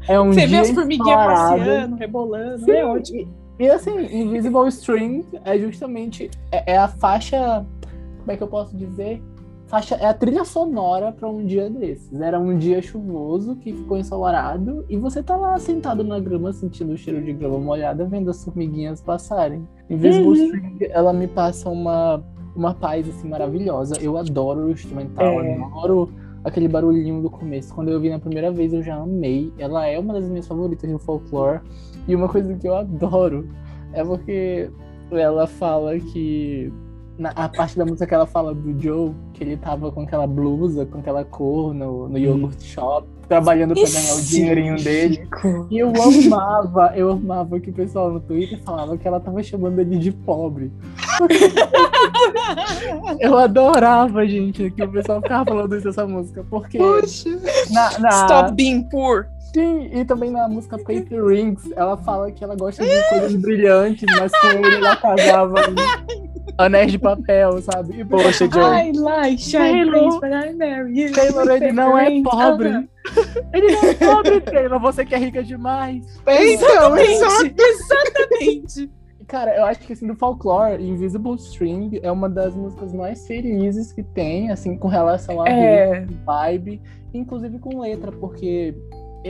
É um você vê as formiguinhas passeando, rebolando, Sim. é ótimo. E assim, Invisible String é justamente é, é a faixa. Como é que eu posso dizer? Faixa, é a trilha sonora para um dia desses. Era um dia chuvoso que ficou ensolarado e você tá lá sentado na grama sentindo o cheiro de grama molhada, vendo as formiguinhas passarem. Invisible uhum. String, ela me passa uma, uma paz assim maravilhosa. Eu adoro o instrumental, é. adoro aquele barulhinho do começo. Quando eu vi na primeira vez, eu já amei. Ela é uma das minhas favoritas do folklore. E uma coisa que eu adoro é porque ela fala que na, a parte da música que ela fala do Joe, que ele tava com aquela blusa, com aquela cor no, no yogurt shop, trabalhando pra ganhar o dinheirinho dele. E eu amava, eu amava que o pessoal no Twitter falava que ela tava chamando ele de pobre. <laughs> eu adorava, gente, que o pessoal ficava falando isso dessa música. Porque. Poxa. Na, na... Stop being poor. Sim, e também na música Paper Rings, ela fala que ela gosta de coisas brilhantes, mas com ele ela casava <laughs> anéis de papel, sabe? E, poxa, Joey. I like shine but I marry you. Taylor, ele não é pobre. Ele não é pobre, Taylor. Você que é rica demais. Então, exatamente. exatamente. Cara, eu acho que assim, do folklore, Invisible String é uma das músicas mais felizes que tem, assim, com relação a é. vibe, inclusive com letra, porque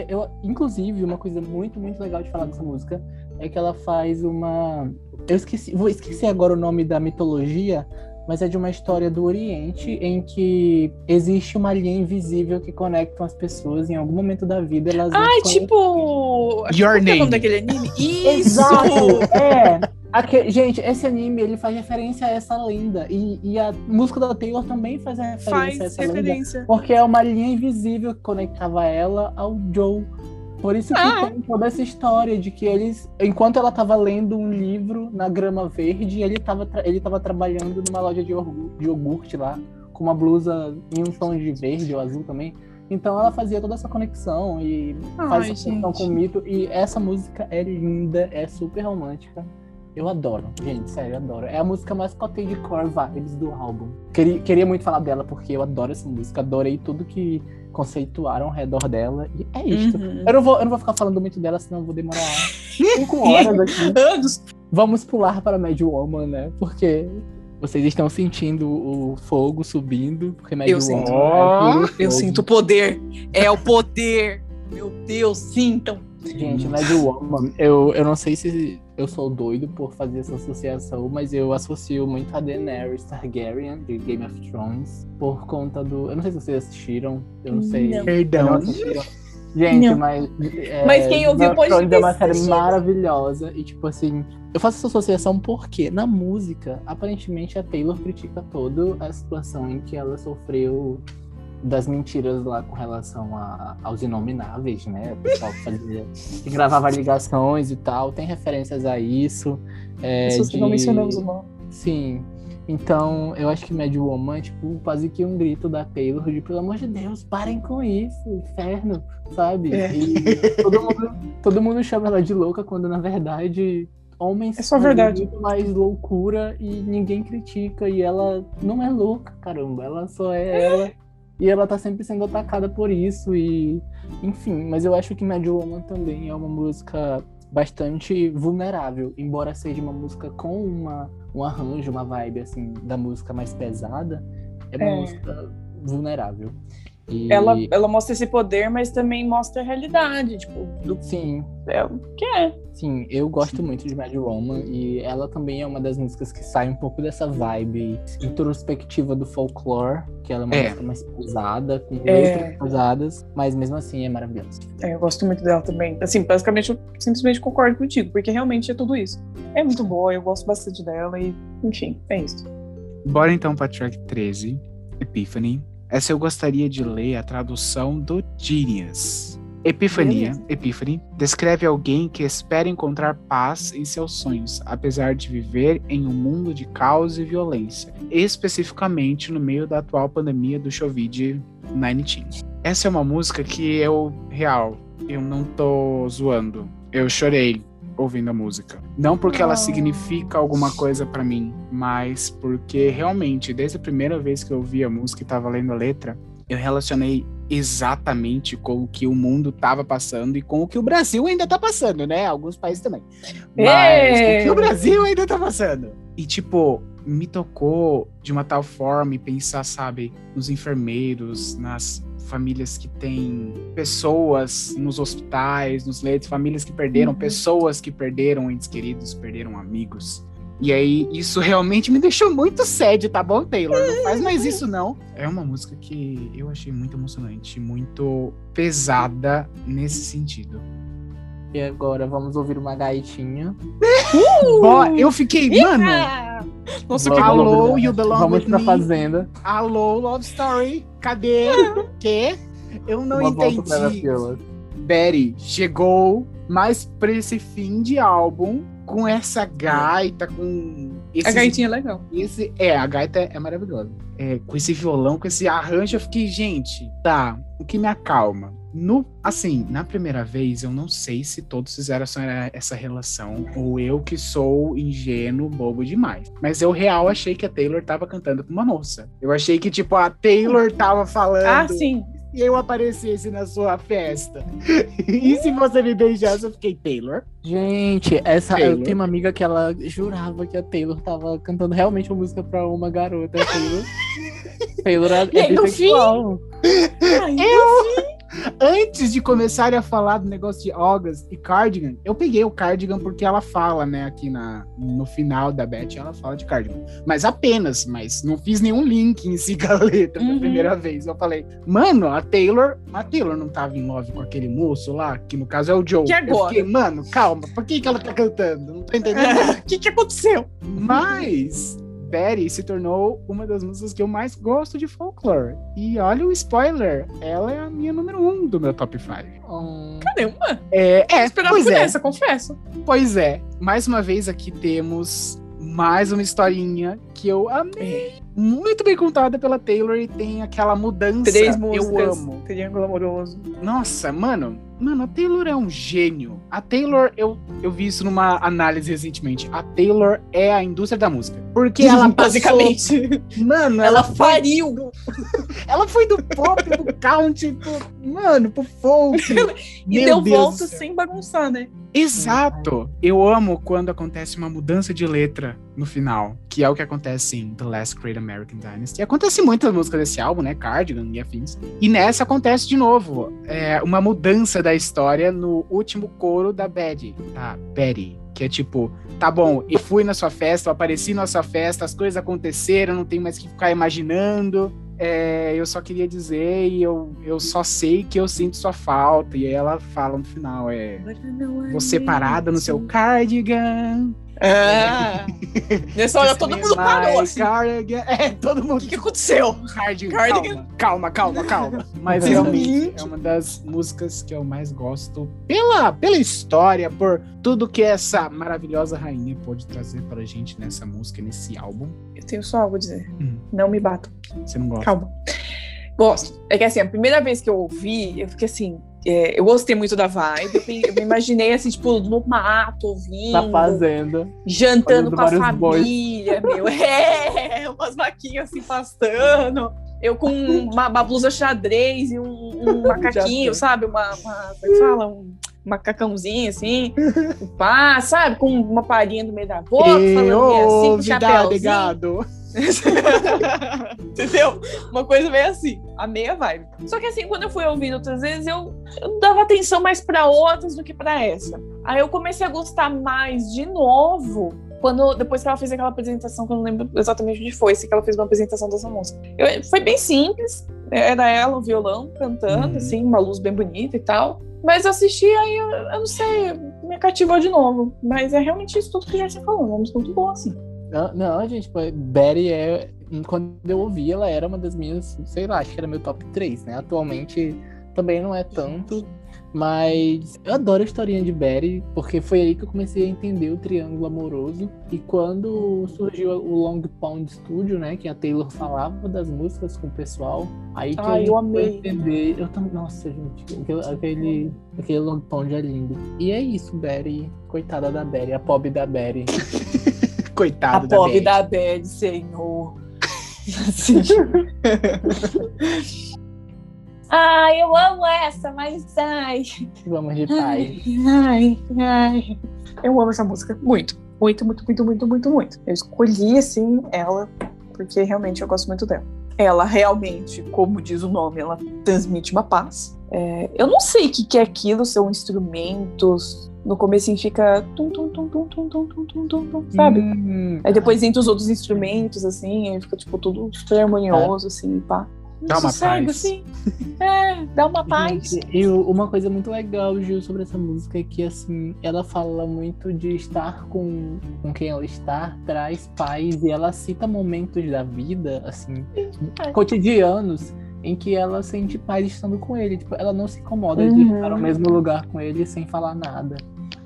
eu, inclusive, uma coisa muito, muito legal de falar dessa música é que ela faz uma. Eu esqueci, vou esquecer agora o nome da mitologia, mas é de uma história do Oriente em que existe uma linha invisível que conecta as pessoas em algum momento da vida. Elas ah, tipo. Your Name. É o nome daquele anime? <laughs> Isso! Exato! É! Aqui, gente, esse anime ele faz referência a essa lenda. E, e a música da Taylor também faz referência faz a essa referência. lenda. Porque é uma linha invisível que conectava ela ao Joe. Por isso que ah. tem toda essa história de que eles, enquanto ela estava lendo um livro na grama verde, ele estava ele tava trabalhando numa loja de iogurte lá, com uma blusa em um tom de verde ou azul também. Então ela fazia toda essa conexão e Ai, faz essa conexão com o mito. E essa música é linda, é super romântica. Eu adoro, gente, sério, eu adoro. É a música mais de core vibes do álbum. Queria, queria muito falar dela porque eu adoro essa música, adorei tudo que conceituaram ao redor dela. E é isso. Uhum. Eu, não vou, eu não vou ficar falando muito dela, senão eu vou demorar cinco horas aqui. <laughs> Vamos pular para Mad Woman, né? Porque vocês estão sentindo o fogo subindo, porque Mad eu Woman. Sinto. Oh, eu sinto o poder. É o poder. Meu Deus, sintam. Gente, Mad Woman, eu, eu não sei se eu sou doido por fazer essa associação, mas eu associo muito a Daenerys Targaryen, de Game of Thrones, por conta do... Eu não sei se vocês assistiram, eu não sei. Não. Perdão. Gente, não. mas... É, mas quem ouviu pode Thrones é uma série maravilhosa, e tipo assim... Eu faço essa associação porque, na música, aparentemente a Taylor critica toda a situação em que ela sofreu das mentiras lá com relação a, aos inomináveis, né? O pessoal que, fazia, que gravava ligações e tal, tem referências a isso. É, Pessoas de... que não mencionamos o nome. Sim. Então, eu acho que Mad Woman é tipo quase que um grito da Taylor de pelo amor de Deus, parem com isso, inferno, sabe? É. E todo mundo, todo mundo chama ela de louca quando na verdade homens é só verdade. muito mais loucura e ninguém critica e ela não é louca, caramba, ela só é, é. ela e ela tá sempre sendo atacada por isso e enfim, mas eu acho que Mad Woman também é uma música bastante vulnerável, embora seja uma música com uma, um arranjo, uma vibe assim da música mais pesada, é uma é. música vulnerável. E... Ela, ela mostra esse poder, mas também mostra a realidade, tipo, do Sim. É o que é. Sim, eu gosto muito de Mad Woman e ela também é uma das músicas que sai um pouco dessa vibe introspectiva do folklore, que ela é uma é. música mais pesada, com é. letras pesadas, mas mesmo assim é maravilhosa. É, eu gosto muito dela também. Assim, basicamente eu simplesmente concordo contigo, porque realmente é tudo isso. É muito boa, eu gosto bastante dela e, enfim, é isso. Bora então pra track 13, Epiphany. Essa eu gostaria de ler a tradução do Genius. Epifania, Epiphany, descreve alguém que espera encontrar paz em seus sonhos, apesar de viver em um mundo de caos e violência, especificamente no meio da atual pandemia do Covid-19. Essa é uma música que eu, real, eu não tô zoando. Eu chorei ouvindo a música. Não porque ela significa alguma coisa para mim, mas porque realmente, desde a primeira vez que eu ouvi a música e tava lendo a letra, eu relacionei exatamente com o que o mundo tava passando e com o que o Brasil ainda tá passando, né? Alguns países também. Mas o que o Brasil ainda tá passando. E tipo, me tocou de uma tal forma e pensar, sabe, nos enfermeiros, nas famílias que têm pessoas nos hospitais, nos leitos, famílias que perderam, uhum. pessoas que perderam entes queridos, perderam amigos. E aí, isso realmente me deixou muito sede, tá bom, Taylor? Não faz mais isso, não. É uma música que eu achei muito emocionante, muito pesada nesse sentido. E agora vamos ouvir uma gaitinha. Uh! eu fiquei, mano. Nossa, que alô, you belong Vamos with pra me. fazenda. Alô, love story. Cadê? <laughs> que? Eu não uma entendi. Betty chegou mais pra esse fim de álbum com essa gaita, com. Esses, a gaitinha é legal. Esse, é, a gaita é maravilhosa. É, com esse violão, com esse arranjo, eu fiquei, gente, tá, o que me acalma? No, assim, na primeira vez, eu não sei se todos fizeram essa relação, ou eu que sou ingênuo, bobo demais. Mas eu real achei que a Taylor tava cantando com uma moça. Eu achei que, tipo, a Taylor tava falando. Ah, sim e eu aparecesse na sua festa. e se você me beijasse, eu fiquei Taylor. Gente, essa Taylor. eu tenho uma amiga que ela jurava que a Taylor tava cantando realmente uma música pra uma garota. Taylor, <laughs> Taylor é, é bissexual. Eu Antes de começarem a falar do negócio de August e Cardigan, eu peguei o Cardigan porque ela fala, né, aqui na, no final da Beth, ela fala de Cardigan. Mas apenas, mas não fiz nenhum link em si com a letra uhum. da primeira vez. Eu falei, mano, a Taylor, a Taylor não tava em love com aquele moço lá, que no caso é o Joe. Que agora? Eu fiquei, mano, calma, por que, que ela tá cantando? Não tô entendendo. <laughs> O que, que aconteceu? Mas Betty se tornou uma das músicas que eu mais gosto de folklore. E olha o spoiler, ela é a minha número um do meu top 5. Hum... Caramba! É, é esperava pois é. essa, confesso. Pois é. Mais uma vez aqui temos mais uma historinha que eu amei. muito bem contada pela Taylor e tem aquela mudança. Três músicas. Eu amo. Triângulo amoroso. Nossa, mano, mano, a Taylor é um gênio. A Taylor, eu, eu vi isso numa análise recentemente. A Taylor é a indústria da música. Porque ela <laughs> passou, basicamente. Mano, Ela ela, fariu. <laughs> ela foi do pop, do country, pro, mano, pro folk. <laughs> E Meu deu Deus volta do sem bagunçar, né? Exato! Eu amo quando acontece uma mudança de letra no final, que é o que acontece em The Last Great American Dynasty. Acontece muito nas músicas desse álbum, né? Cardigan e afins. E nessa acontece de novo é, uma mudança da história no último coro da Betty, tá? Betty. Que é tipo, tá bom, eu fui na sua festa, eu apareci na sua festa, as coisas aconteceram, não tem mais que ficar imaginando. É, eu só queria dizer e eu, eu só sei que eu sinto sua falta. E aí ela fala no final, é. Você parada no seu cardigan. <laughs> Ah! Nessa hora todo mundo parou assim. Cardigan. É, <laughs> todo mundo. O que, que aconteceu? <laughs> Cardigan. Cardigan. Calma, calma, calma, calma. Mas realmente é uma das músicas que eu mais gosto pela, pela história, por tudo que essa maravilhosa rainha pode trazer pra gente nessa música, nesse álbum. Eu tenho só algo a dizer. Hum. Não me batam. Você não gosta? Calma. Gosto. É que assim, a primeira vez que eu ouvi, eu fiquei assim. É, eu gostei muito da vibe. Eu, me imaginei assim, tipo, no mato, ouvindo. Na fazenda. jantando com a família, meu. <laughs> É, umas vaquinhas assim pastando. Eu com uma, uma blusa xadrez e um, um <laughs> macaquinho, sabe? Uma, uma. Como é que fala? Um macacãozinho assim. Um <laughs> pá, sabe? Com uma palhinha no meio da boca, falando assim, com vida, chapéuzinho. ligado. <laughs> Entendeu? Uma coisa meio assim, a meia vibe. Só que assim, quando eu fui ouvindo outras vezes, eu, eu dava atenção mais pra outras do que pra essa. Aí eu comecei a gostar mais de novo. Quando, depois que ela fez aquela apresentação, que eu não lembro exatamente onde foi, sei que ela fez uma apresentação dessa música. Eu- foi bem simples, era ela, o violão, cantando, Uhum. assim, uma luz bem bonita e tal. Mas eu assisti, aí eu, eu não sei, me cativou de novo. Mas é realmente isso tudo que já se falou, uma música muito boa, assim. Não, gente, Betty é. Quando eu ouvi, ela era uma das minhas, sei lá, acho que era meu top 3, né? Atualmente também não é tanto. Mas eu adoro a historinha de Betty, porque foi aí que eu comecei a entender o triângulo amoroso. E quando surgiu o Long Pond Studio, né? Que a Taylor falava das músicas com o pessoal. Aí que Ai, eu, eu amei. entender. Eu tam... Nossa, gente, aquele, aquele, Long Pond é lindo. E é isso, Betty. Coitada da Betty, a pobre da Betty. <laughs> Coitado A da pobre Betty. da Bad, senhor. Assim. <laughs> ai, eu amo essa, mas ai, Vamos de paz. ai, ai. Eu amo essa música. Muito. Muito, muito, muito, muito, muito, muito. Eu escolhi, assim, ela, porque realmente eu gosto muito dela. Ela realmente, como diz o nome, ela transmite uma paz. É, eu não sei o que, que é aquilo, são instrumentos. No começo fica tum, tum, tum, tum, tum, tum, tum, tum, tum, tum, sabe? Hum, Aí depois entra os outros instrumentos, assim, aí fica, tipo, tudo super harmonioso, assim, pá. Dá uma Sossego, paz. assim. É, dá uma paz. E uma coisa muito legal, Gil, sobre essa música é que, assim, ela fala muito de estar com, com quem ela está, traz paz, e ela cita momentos da vida, assim, É. cotidianos, em que ela sente paz estando com ele. Tipo, ela não se incomoda de Uhum. estar no mesmo lugar com ele sem falar nada.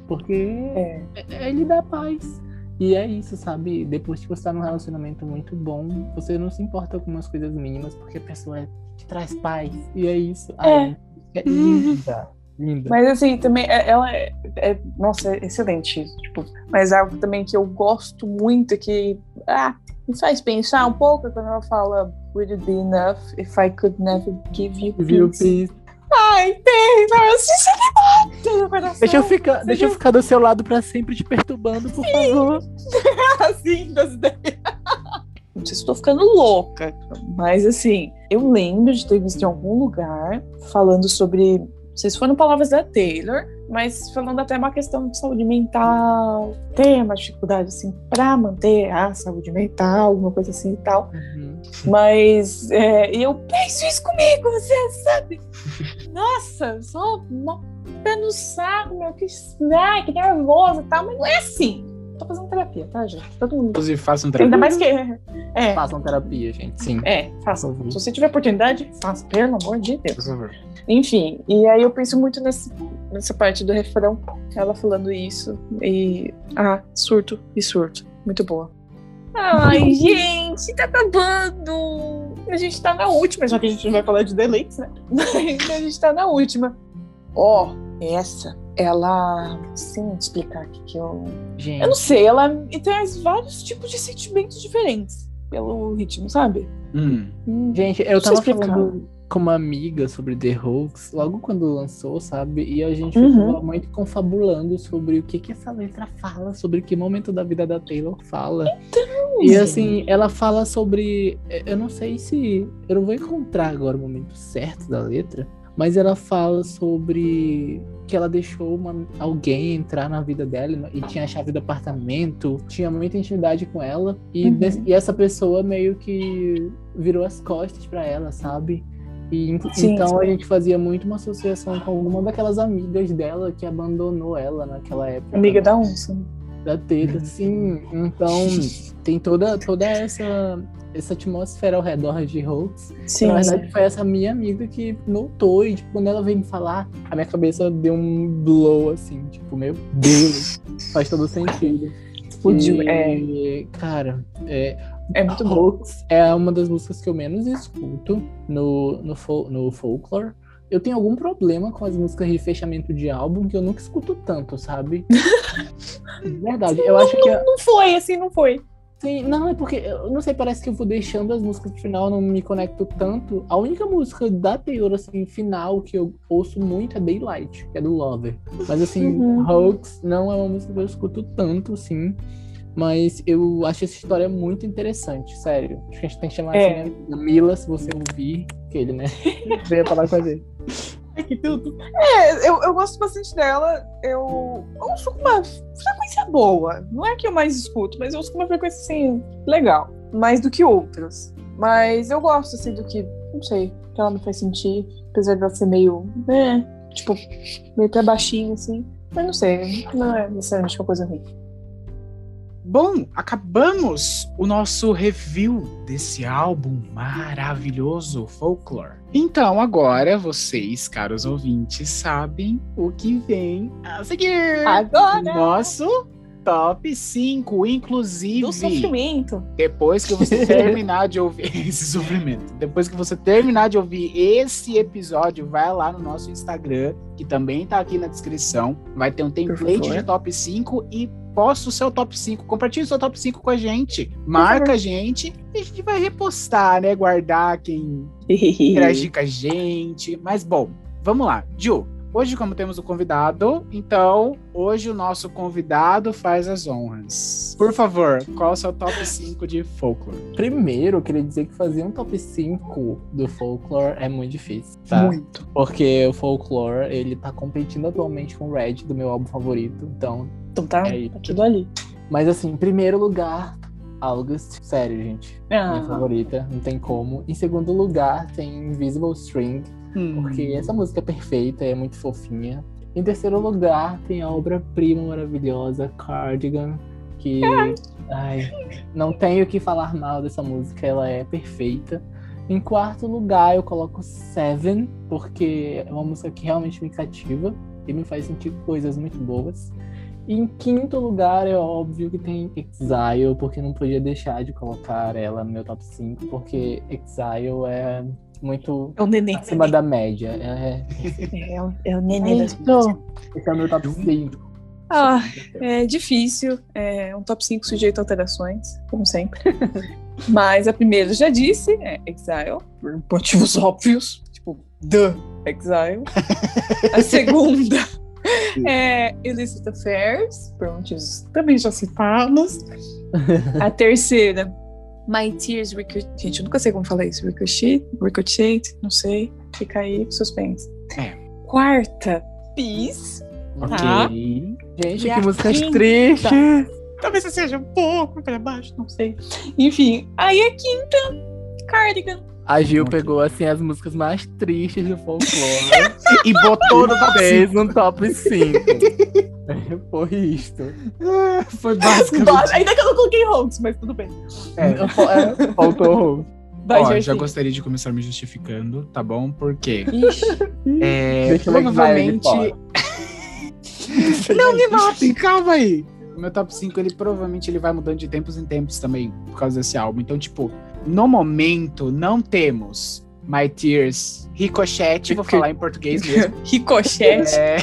Porque É. é- ele dá paz. E é isso, sabe? Depois que você tá num relacionamento muito bom, você não se importa com umas coisas mínimas, porque a pessoa te traz paz. E é isso. Ai, é linda. Linda. Mas assim, também é- ela é, é- Nossa, é excelente. Tipo, mas algo também que eu gosto muito, que ah, me faz pensar um pouco é quando ela fala Would it be enough if I could never give you peace? Pis? Ai, Taylor, sinceridade no coração. Deixa eu, ficar, deixa eu ficar do seu lado pra sempre te perturbando, por favor. <laughs> assim das ideias. Não sei se estou ficando louca, mas assim, eu lembro de ter visto em algum lugar falando sobre. Se foram palavras da Taylor, mas falando até uma questão de saúde mental, ter uma dificuldade assim para manter a saúde mental, alguma coisa assim e tal. Uhum. Mas é, eu penso isso comigo, você sabe? <laughs> Nossa, só uma pé no saco, meu, que, ai, que nervoso e tal, mas não é assim. Tô fazendo terapia, tá, gente? Todo mundo. Inclusive, façam um Ainda mais que. É, Façam terapia, gente. Sim. é, faça. Uhum. Se você tiver oportunidade, faça, pelo amor de Deus. Por favor. Enfim, e aí eu penso muito nesse, nessa parte do refrão, ela falando isso, e. Ah, surto e surto. Muito boa. Ai, <laughs> gente, tá acabando. A gente tá na última, já que a gente não vai falar de deleits, né? <laughs> a gente tá na última. Ó, oh, essa, ela. Sem explicar aqui que eu. Gente. Eu não sei, ela traz vários tipos de sentimentos diferentes pelo ritmo, sabe? Hum. Gente, eu tava explicar. falando com uma amiga sobre The Hoax logo quando lançou, sabe? E a gente Uhum. ficou muito confabulando sobre o que que essa letra fala, sobre que momento da vida da Taylor fala. E assim, ela fala sobre. Eu não sei se. Eu não vou encontrar agora o momento certo da letra, mas ela fala sobre que ela deixou uma- alguém entrar na vida dela e tinha a chave do apartamento, tinha muita intimidade com ela, e, Uhum. e essa pessoa meio que virou as costas pra ela, sabe? E, Sim, então sim. a gente fazia muito uma associação com alguma daquelas amigas dela que abandonou ela naquela época Amiga da onça. Da teta, sim. Então tem toda, toda essa, essa atmosfera ao redor de Hoax. Sim. Na verdade, foi essa minha amiga que notou e tipo, quando ela veio me falar, a minha cabeça deu um blow assim, tipo, meu Deus, faz todo sentido. <laughs> Explodiu. É, Cara, é, é muito bom. Hoax é uma das músicas que eu menos escuto no, no, fol- no folklore. Eu tenho algum problema com as músicas de fechamento de álbum que eu nunca escuto tanto, sabe? <laughs> Verdade. Eu acho que. a- Não foi, assim, não foi. Sim, não, é porque, eu não sei, parece que eu vou deixando as músicas de final, não me conecto tanto. A única música da Taylor, assim, final, que eu ouço muito é Daylight, que é do Lover. Mas, assim, Uhum. Hoax não é uma música que eu escuto tanto, assim. Mas eu acho essa história muito interessante, sério. Acho que a gente tem que chamar É. assim, a Mila, se você ouvir, que ele, né? <laughs> Venha falar com a gente. Ai, que tudo. É, eu, eu gosto bastante dela. Eu ouço com uma frequência boa. Não é que eu mais escuto, mas eu ouço com uma frequência, assim, legal. Mais do que outras. Mas eu gosto, assim, do que, não sei, que ela me faz sentir. Apesar de ela ser meio, né, tipo, meio pra baixinho, assim. Mas não sei, não é necessariamente uma coisa ruim. Bom, acabamos o nosso review desse álbum maravilhoso, Folklore. Então, agora vocês, caros ouvintes, sabem o que vem a seguir. Agora! Nosso top 5, inclusive. Do sofrimento. Depois que você <laughs> terminar de ouvir <laughs> esse sofrimento, depois que você terminar de ouvir esse episódio, vai lá no nosso Instagram, que também tá aqui na descrição. Vai ter um template de top 5 e posta o seu top 5. Compartilhe o seu top 5 com a gente. Marca a gente e a gente vai repostar, né? Guardar quem <laughs> interagir com a gente. Mas bom, vamos lá. Ju, hoje, como temos o convidado, então hoje o nosso convidado faz as honras. Por favor, qual é o seu top 5 de folklore? Primeiro, eu queria dizer que fazer um top 5 do folklore é muito difícil, tá? Muito. Porque o folklore, ele tá competindo atualmente com o Red, do meu álbum favorito. Então, Então tá, É isso. tá tudo ali. Mas assim, em primeiro lugar, August. Sério, gente. Minha Ah, favorita, não tem como. Em segundo lugar, tem Invisible String, hum. porque essa música é perfeita, é muito fofinha. Em terceiro lugar, tem a obra-prima maravilhosa, Cardigan, que. <laughs> Ai, não tenho o que falar mal dessa música, ela é perfeita. Em quarto lugar, eu coloco Seven, porque é uma música que realmente me cativa e me faz sentir coisas muito boas. E em quinto lugar, é óbvio que tem Exile, porque não podia deixar de colocar ela no meu top 5, porque Exile é muito É o neném. acima da média. É, É, o- é o neném das Isso. esse é o meu top 5. Ah, é difícil. É um top 5 sujeito a alterações, como sempre. <laughs> Mas a primeira já disse, é Exile, por motivos óbvios. Tipo, The Exile. A <laughs> segunda é Illicit Affairs, por motivos também já citados. A terceira, My Tears Ricochet. Gente, eu nunca sei como falar isso. Ricochet? Ricochet? Não sei. Fica aí, suspense. É. Quarta, Peace. Ok. Tá. Gente, E que músicas quinta? tristes. Talvez você seja um pouco para baixo, não sei. Enfim, aí a quinta, Cardigan. A Gil Ok. pegou, assim, as músicas mais tristes do folclore E botou no top 5. fez um top 5. <laughs> Foi isto. Foi basicamente. Ainda que eu não coloquei Holmes, mas tudo bem. É. É, Faltou. Vai, Ó, já gostaria de começar me justificando, tá bom? Porque é, provavelmente. <laughs> Não me matem, calma aí. O meu top 5, ele provavelmente ele vai mudando de tempos em tempos também, por causa desse álbum. Então, tipo, no momento, não temos My Tears Ricochete, vou falar em português mesmo. <laughs> Ricochete. É,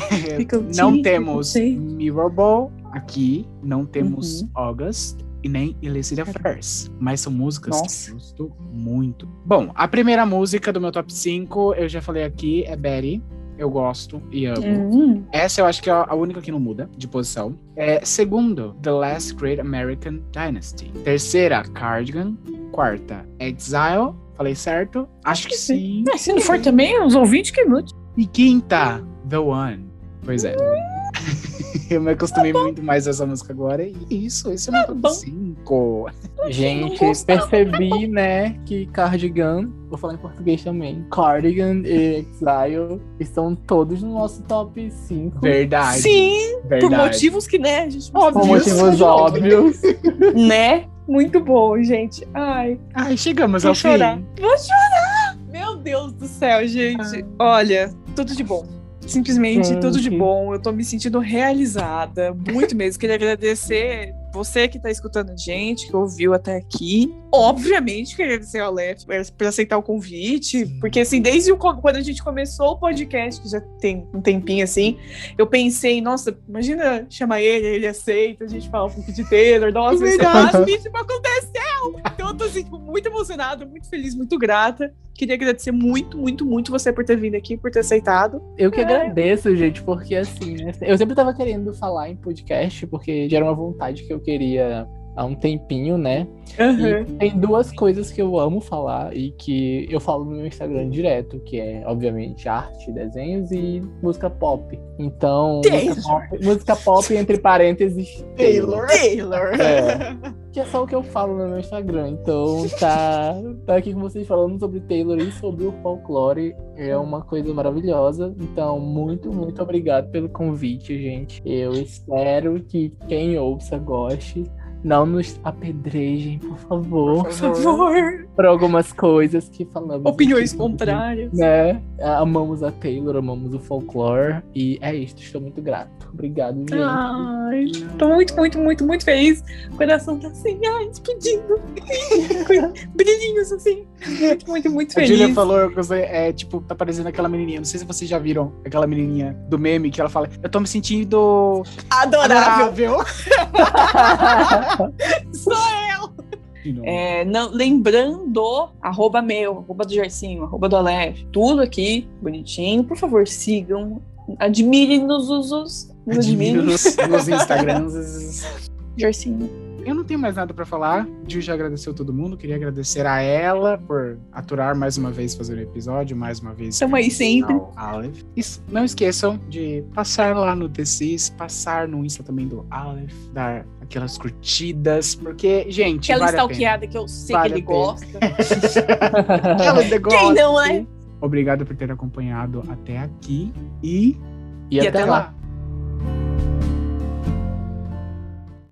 não temos Mirrorball aqui, não temos uhum. August e nem Illicit Affairs, mas são músicas Nossa. que eu gosto muito. Bom, a primeira música do meu top 5, eu já falei aqui, é Betty. Eu gosto e amo. Uhum. Essa eu acho que é a única que não muda de posição. É, segundo, The Last Great American Dynasty. Terceira, Cardigan. Quarta, Exile. Falei certo? Acho que sim. Mas se não for também, os ouvintes que lutem. E quinta, The One. Pois é. <laughs> eu me acostumei tá muito mais a essa música agora. E isso, esse é o meu top 5. Gente, percebi, né, que Cardigan, vou falar em português também, Cardigan e Exile estão todos no nosso top 5. Verdade. Sim, verdade. por motivos que, né, gente Por motivos óbvios. <laughs> né? Muito bom, gente. Ai. Ai, chegamos ao chorar. fim. Vou chorar! Meu Deus do céu, gente. Ah. Olha, tudo de bom. Simplesmente Gente. tudo de bom. Eu tô me sentindo realizada. Muito mesmo. Queria agradecer você que tá escutando a gente, que ouviu até aqui. Obviamente, queria agradecer ao Lef por aceitar o convite. Porque, assim, desde o, quando a gente começou o podcast, que já tem um tempinho assim, eu pensei, nossa, imagina chamar ele, ele aceita, a gente fala um pouco de Taylor, nossa, é isso aconteceu! Então eu tô assim, muito emocionada, muito feliz, muito grata. Queria agradecer muito, muito, muito você por ter vindo aqui, por ter aceitado. Eu que é. agradeço, gente, porque assim, né, eu sempre tava querendo falar em podcast, porque já era uma vontade que eu queria há um tempinho, né? Uhum. Tem duas coisas que eu amo falar e que eu falo no meu Instagram direto, que é, obviamente, arte, desenhos e música pop. Então, música pop, música pop, entre parênteses, Taylor. Taylor. É, <laughs> que é só o que eu falo no meu Instagram. Então, tá, tá aqui com vocês falando sobre Taylor e sobre o folclore. É uma coisa maravilhosa. Então, muito, muito obrigado pelo convite, gente. Eu espero que quem ouça goste. Não nos apedrejem, por favor. Por favor. Por algumas coisas que falamos. Opiniões aqui, contrárias. Né? Amamos a Taylor, amamos o folclore. E é isso, estou muito grato. Obrigado, gente. Ai, tô muito, muito, muito, muito feliz. O coração tá assim, ai, explodindo. <laughs> Brilhinhos assim. Muito, muito, muito feliz. A Julia falou que é, tipo, tá parecendo aquela menininha. Não sei se vocês já viram aquela menininha do meme que ela fala: Eu tô me sentindo adorável. adorável. <laughs> <laughs> Sou eu! É, não, lembrando, arroba meu, arroba do Gercinho, arroba do Aleph, tudo aqui, bonitinho. Por favor, sigam, admirem nos usos. Admirem nos, <laughs> nos Instagrams. <laughs> Gercinho eu não tenho mais nada para falar. Gil já agradeceu todo mundo. Queria agradecer a ela por aturar mais uma vez fazer o episódio, mais uma vez. Estamos aí sempre. Aleph. Não esqueçam de passar lá no DCs, passar no Insta também do Aleph, dar aquelas curtidas, porque, gente. Aquela vale stalkeada que eu sei vale que ele gosta. <laughs> <laughs> Quem não, é? Obrigado por ter acompanhado até aqui e. E, e até, até, lá. lá.